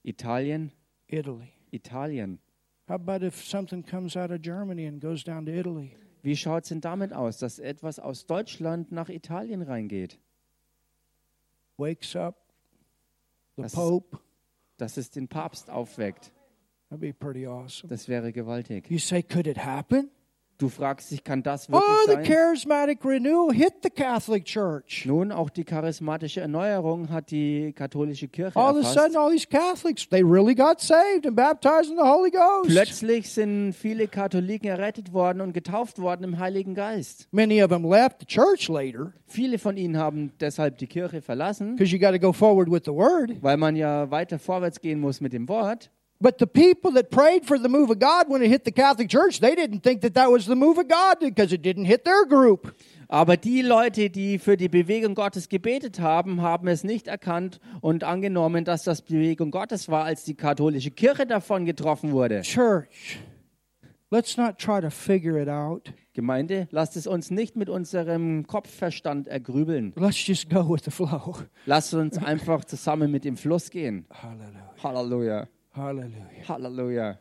Speaker 2: Italien,
Speaker 1: Italy.
Speaker 2: Italien.
Speaker 1: How about if something comes out of Germany and goes down to Italy?
Speaker 2: Wie schaut es denn damit aus, dass etwas aus Deutschland nach Italien reingeht?
Speaker 1: Wakes up the Pope.
Speaker 2: Dass es den Papst aufweckt? Das wäre gewaltig.
Speaker 1: You say, could it happen?
Speaker 2: Du fragst dich, kann das
Speaker 1: Oh, the
Speaker 2: wirklich
Speaker 1: charismatic renewal hit the Catholic Church.
Speaker 2: Nun, auch die charismatische Erneuerung hat die katholische Kirche
Speaker 1: All of a sudden,
Speaker 2: erfasst.
Speaker 1: all these Catholics, they really got saved and baptized in the Holy Ghost.
Speaker 2: Plötzlich sind viele Katholiken errettet worden und getauft worden im Heiligen Geist.
Speaker 1: Many of them left the church later
Speaker 2: Viele von ihnen haben deshalb die Kirche verlassen,
Speaker 1: because you got to go forward with the word.
Speaker 2: weil man ja weiter vorwärts gehen muss mit dem Wort.
Speaker 1: But the people that prayed for the move of God when it hit the Catholic Church, they didn't think that that was the move of God because it didn't hit their group.
Speaker 2: Aber die Leute, die für die Bewegung Gottes gebetet haben, haben es nicht erkannt und angenommen, dass das Bewegung Gottes war, als die katholische Kirche davon getroffen wurde.
Speaker 1: Church, let's not try to figure it out.
Speaker 2: Gemeinde, lasst es uns nicht mit unserem Kopfverstand ergrübeln.
Speaker 1: Let's just go with the flow.
Speaker 2: Lasst uns einfach zusammen mit dem Fluss gehen.
Speaker 1: Hallelujah.
Speaker 2: Halleluja.
Speaker 1: Hallelujah.
Speaker 2: Halleluja.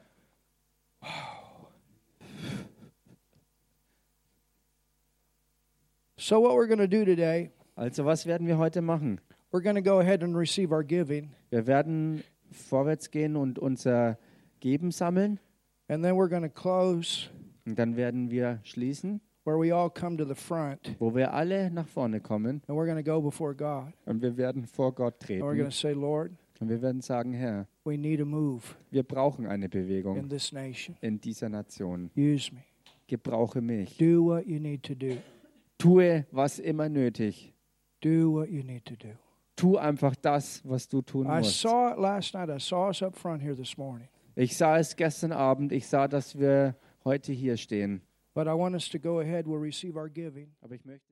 Speaker 1: So, what we're going to do today,
Speaker 2: Also was werden wir heute machen?
Speaker 1: we're going to go ahead and receive our giving,
Speaker 2: Wir werden vorwärts gehen und unser Geben sammeln.
Speaker 1: and then we're going to close
Speaker 2: Und dann werden wir schließen,
Speaker 1: where we all come to the front,
Speaker 2: wo wir alle nach vorne kommen.
Speaker 1: and we're going to go before God.
Speaker 2: Und wir werden vor Gott
Speaker 1: And we're going
Speaker 2: treten.
Speaker 1: to say, Lord,
Speaker 2: Und wir werden sagen, Herr,
Speaker 1: we need a move
Speaker 2: wir brauchen eine
Speaker 1: in
Speaker 2: Bewegung
Speaker 1: this nation.
Speaker 2: in dieser Nation.
Speaker 1: Use me.
Speaker 2: Gebrauche mich.
Speaker 1: Do what you need to do.
Speaker 2: Tue, was immer nötig.
Speaker 1: Do what you need to do.
Speaker 2: Tu einfach das, was du tun
Speaker 1: I
Speaker 2: musst.
Speaker 1: saw it last night. I saw us up front here this morning.
Speaker 2: Ich sah es gestern Abend. Ich sah, dass wir heute hier stehen. Aber ich möchte